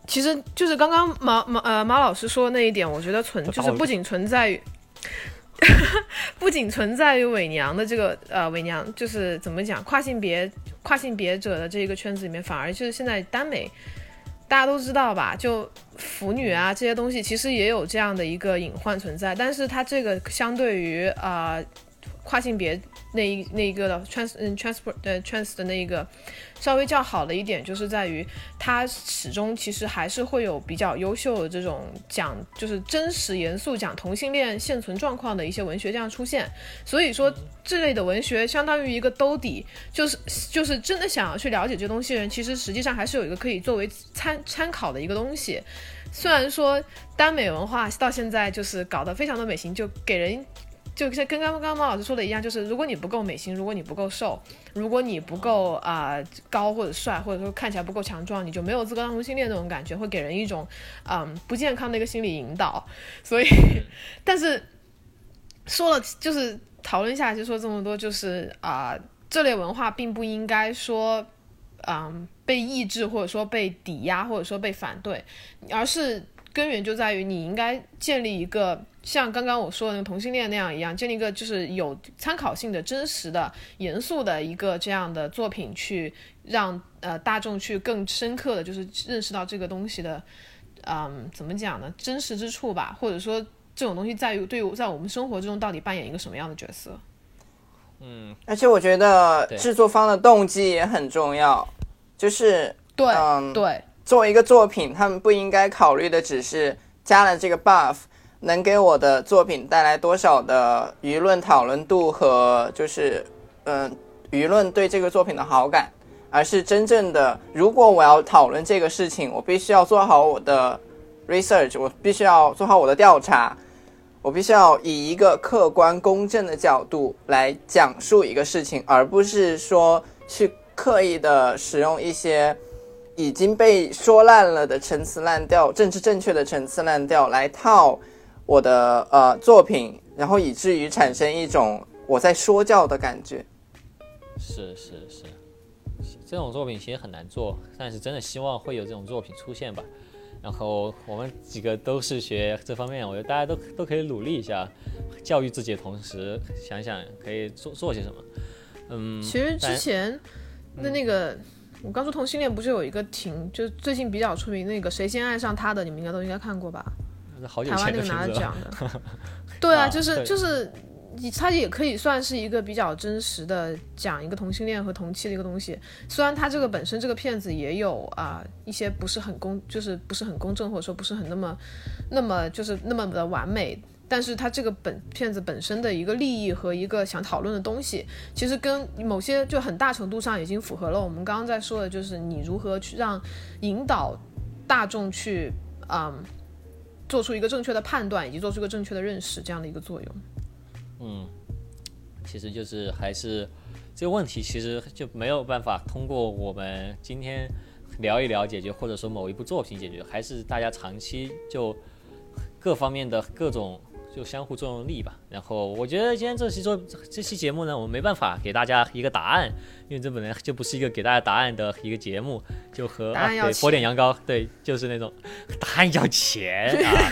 Speaker 2: 其实就是刚刚马马呃马老师说的那一点，我觉得存就是不仅存在于，不仅存在于伪娘的这个呃伪娘，就是怎么讲跨性别跨性别者的这一个圈子里面，反而就是现在耽美大家都知道吧？就腐女啊这些东西，其实也有这样的一个隐患存在。但是它这个相对于啊跨性别那一那一个的 trans 嗯 transport 呃 trans 的那一个稍微较好的一点，就是在于它始终其实还是会有比较优秀的这种讲就是真实严肃讲同性恋现存状况的一些文学这样出现。所以说这类的文学相当于一个兜底，就是就是真的想要去了解这东西的人，其实实际上还是有一个可以作为参参考的一个东西。虽然说耽美文化到现在就是搞得非常的美型，就给人就像跟刚刚刚猫老师说的一样，就是如果你不够美型，如果你不够瘦，如果你不够啊、高或者帅，或者说看起来不够强壮，你就没有资格当同性恋那种感觉，会给人一种嗯不健康的一个心理引导。所以，但是说了就是讨论下来就说这么多，就是啊、这类文化并不应该说嗯被抑制，或者说被抵押，或者说被反对，而是根源就在于你应该建立一个像刚刚我说的那个同性恋那样一样，建立一个就是有参考性的、真实的、严肃的一个这样的作品，去让呃大众去更深刻的就是认识到这个东西的，嗯，怎么讲呢？真实之处吧，或者说这种东西在于对于在我们生活之中到底扮演一个什么样的角色？
Speaker 4: 嗯而且我觉得制作方的动机也很重要，就是
Speaker 2: 对、
Speaker 4: 嗯
Speaker 2: 对，
Speaker 4: 作为一个作品，他们不应该考虑的只是加了这个 buff 能给我的作品带来多少的舆论讨论度和就是嗯、舆论对这个作品的好感，而是真正的如果我要讨论这个事情，我必须要做好我的 research，我必须要做好我的调查。我必须要以一个客观公正的角度来讲述一个事情，而不是说去刻意的使用一些已经被说烂了的陈词滥调、政治正确的陈词滥调来套我的呃作品，然后以至于产生一种我在说教的感觉。
Speaker 1: 是是是，这种作品其实很难做，但是真的希望会有这种作品出现吧。然后我们几个都是学这方面，我觉得大家都都可以努力一下，教育自己的同时，想想可以做做些什么。嗯，
Speaker 2: 其实之前的那个，我刚说同性恋不是有一个挺，就最近比较出名那个谁先爱上他的，你们应该都应该看过吧？
Speaker 1: 好
Speaker 2: 台湾那个。拿了奖的。对啊，
Speaker 1: 啊
Speaker 2: 就是
Speaker 1: 对
Speaker 2: 就是，它也可以算是一个比较真实的讲一个同性恋和同妻的一个东西。虽然它这个本身这个片子也有啊、一些不是很公，就是不是很公正，或者说不是很那么那么就是那么的完美。但是它这个本片子本身的一个利益和一个想讨论的东西，其实跟某些就很大程度上已经符合了我们刚刚在说的，就是你如何去让引导大众去嗯做出一个正确的判断，以及做出一个正确的认识这样的一个作用。
Speaker 1: 嗯，其实就是还是这个问题，其实就没有办法通过我们今天聊一聊解决，或者说某一部作品解决，还是大家长期就各方面的各种就相互作用力吧。然后我觉得今天这期做这期节目呢，我们没办法给大家一个答案，因为这本来就不是一个给大家答案的一个节目，就和
Speaker 2: 答案要
Speaker 1: 啊对火点羊羔，对，就是那种答案要钱啊。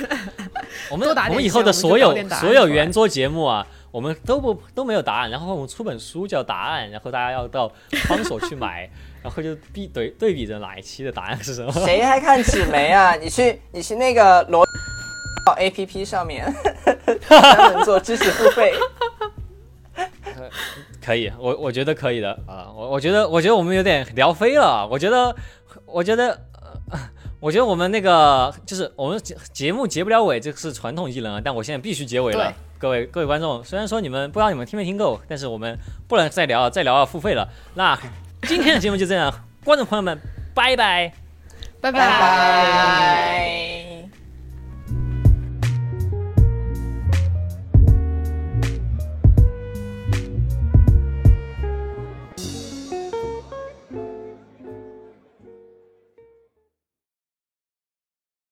Speaker 1: 我们我们以后的所有所有圆桌节目啊，我们都不都没有答案，然后我们出本书叫答案，然后大家要到方所去买，然后就比对对比着哪一期的答案是什么。
Speaker 4: 谁还看纸媒啊？你去你去那个罗 A P P 上面专门做知识付费。
Speaker 1: 可以，我我觉得可以的啊，我我觉得我觉得我们有点聊飞了，我觉得我觉得。呃我觉得我们那个就是我们节节目结不了尾，这是传统艺人啊，但我现在必须结尾了。各位各位观众，虽然说你们不知道你们听没听够，但是我们不能再聊了，再聊要付费了。那今天的节目就这样，观众朋友们，拜拜。
Speaker 2: 拜
Speaker 4: 拜拜。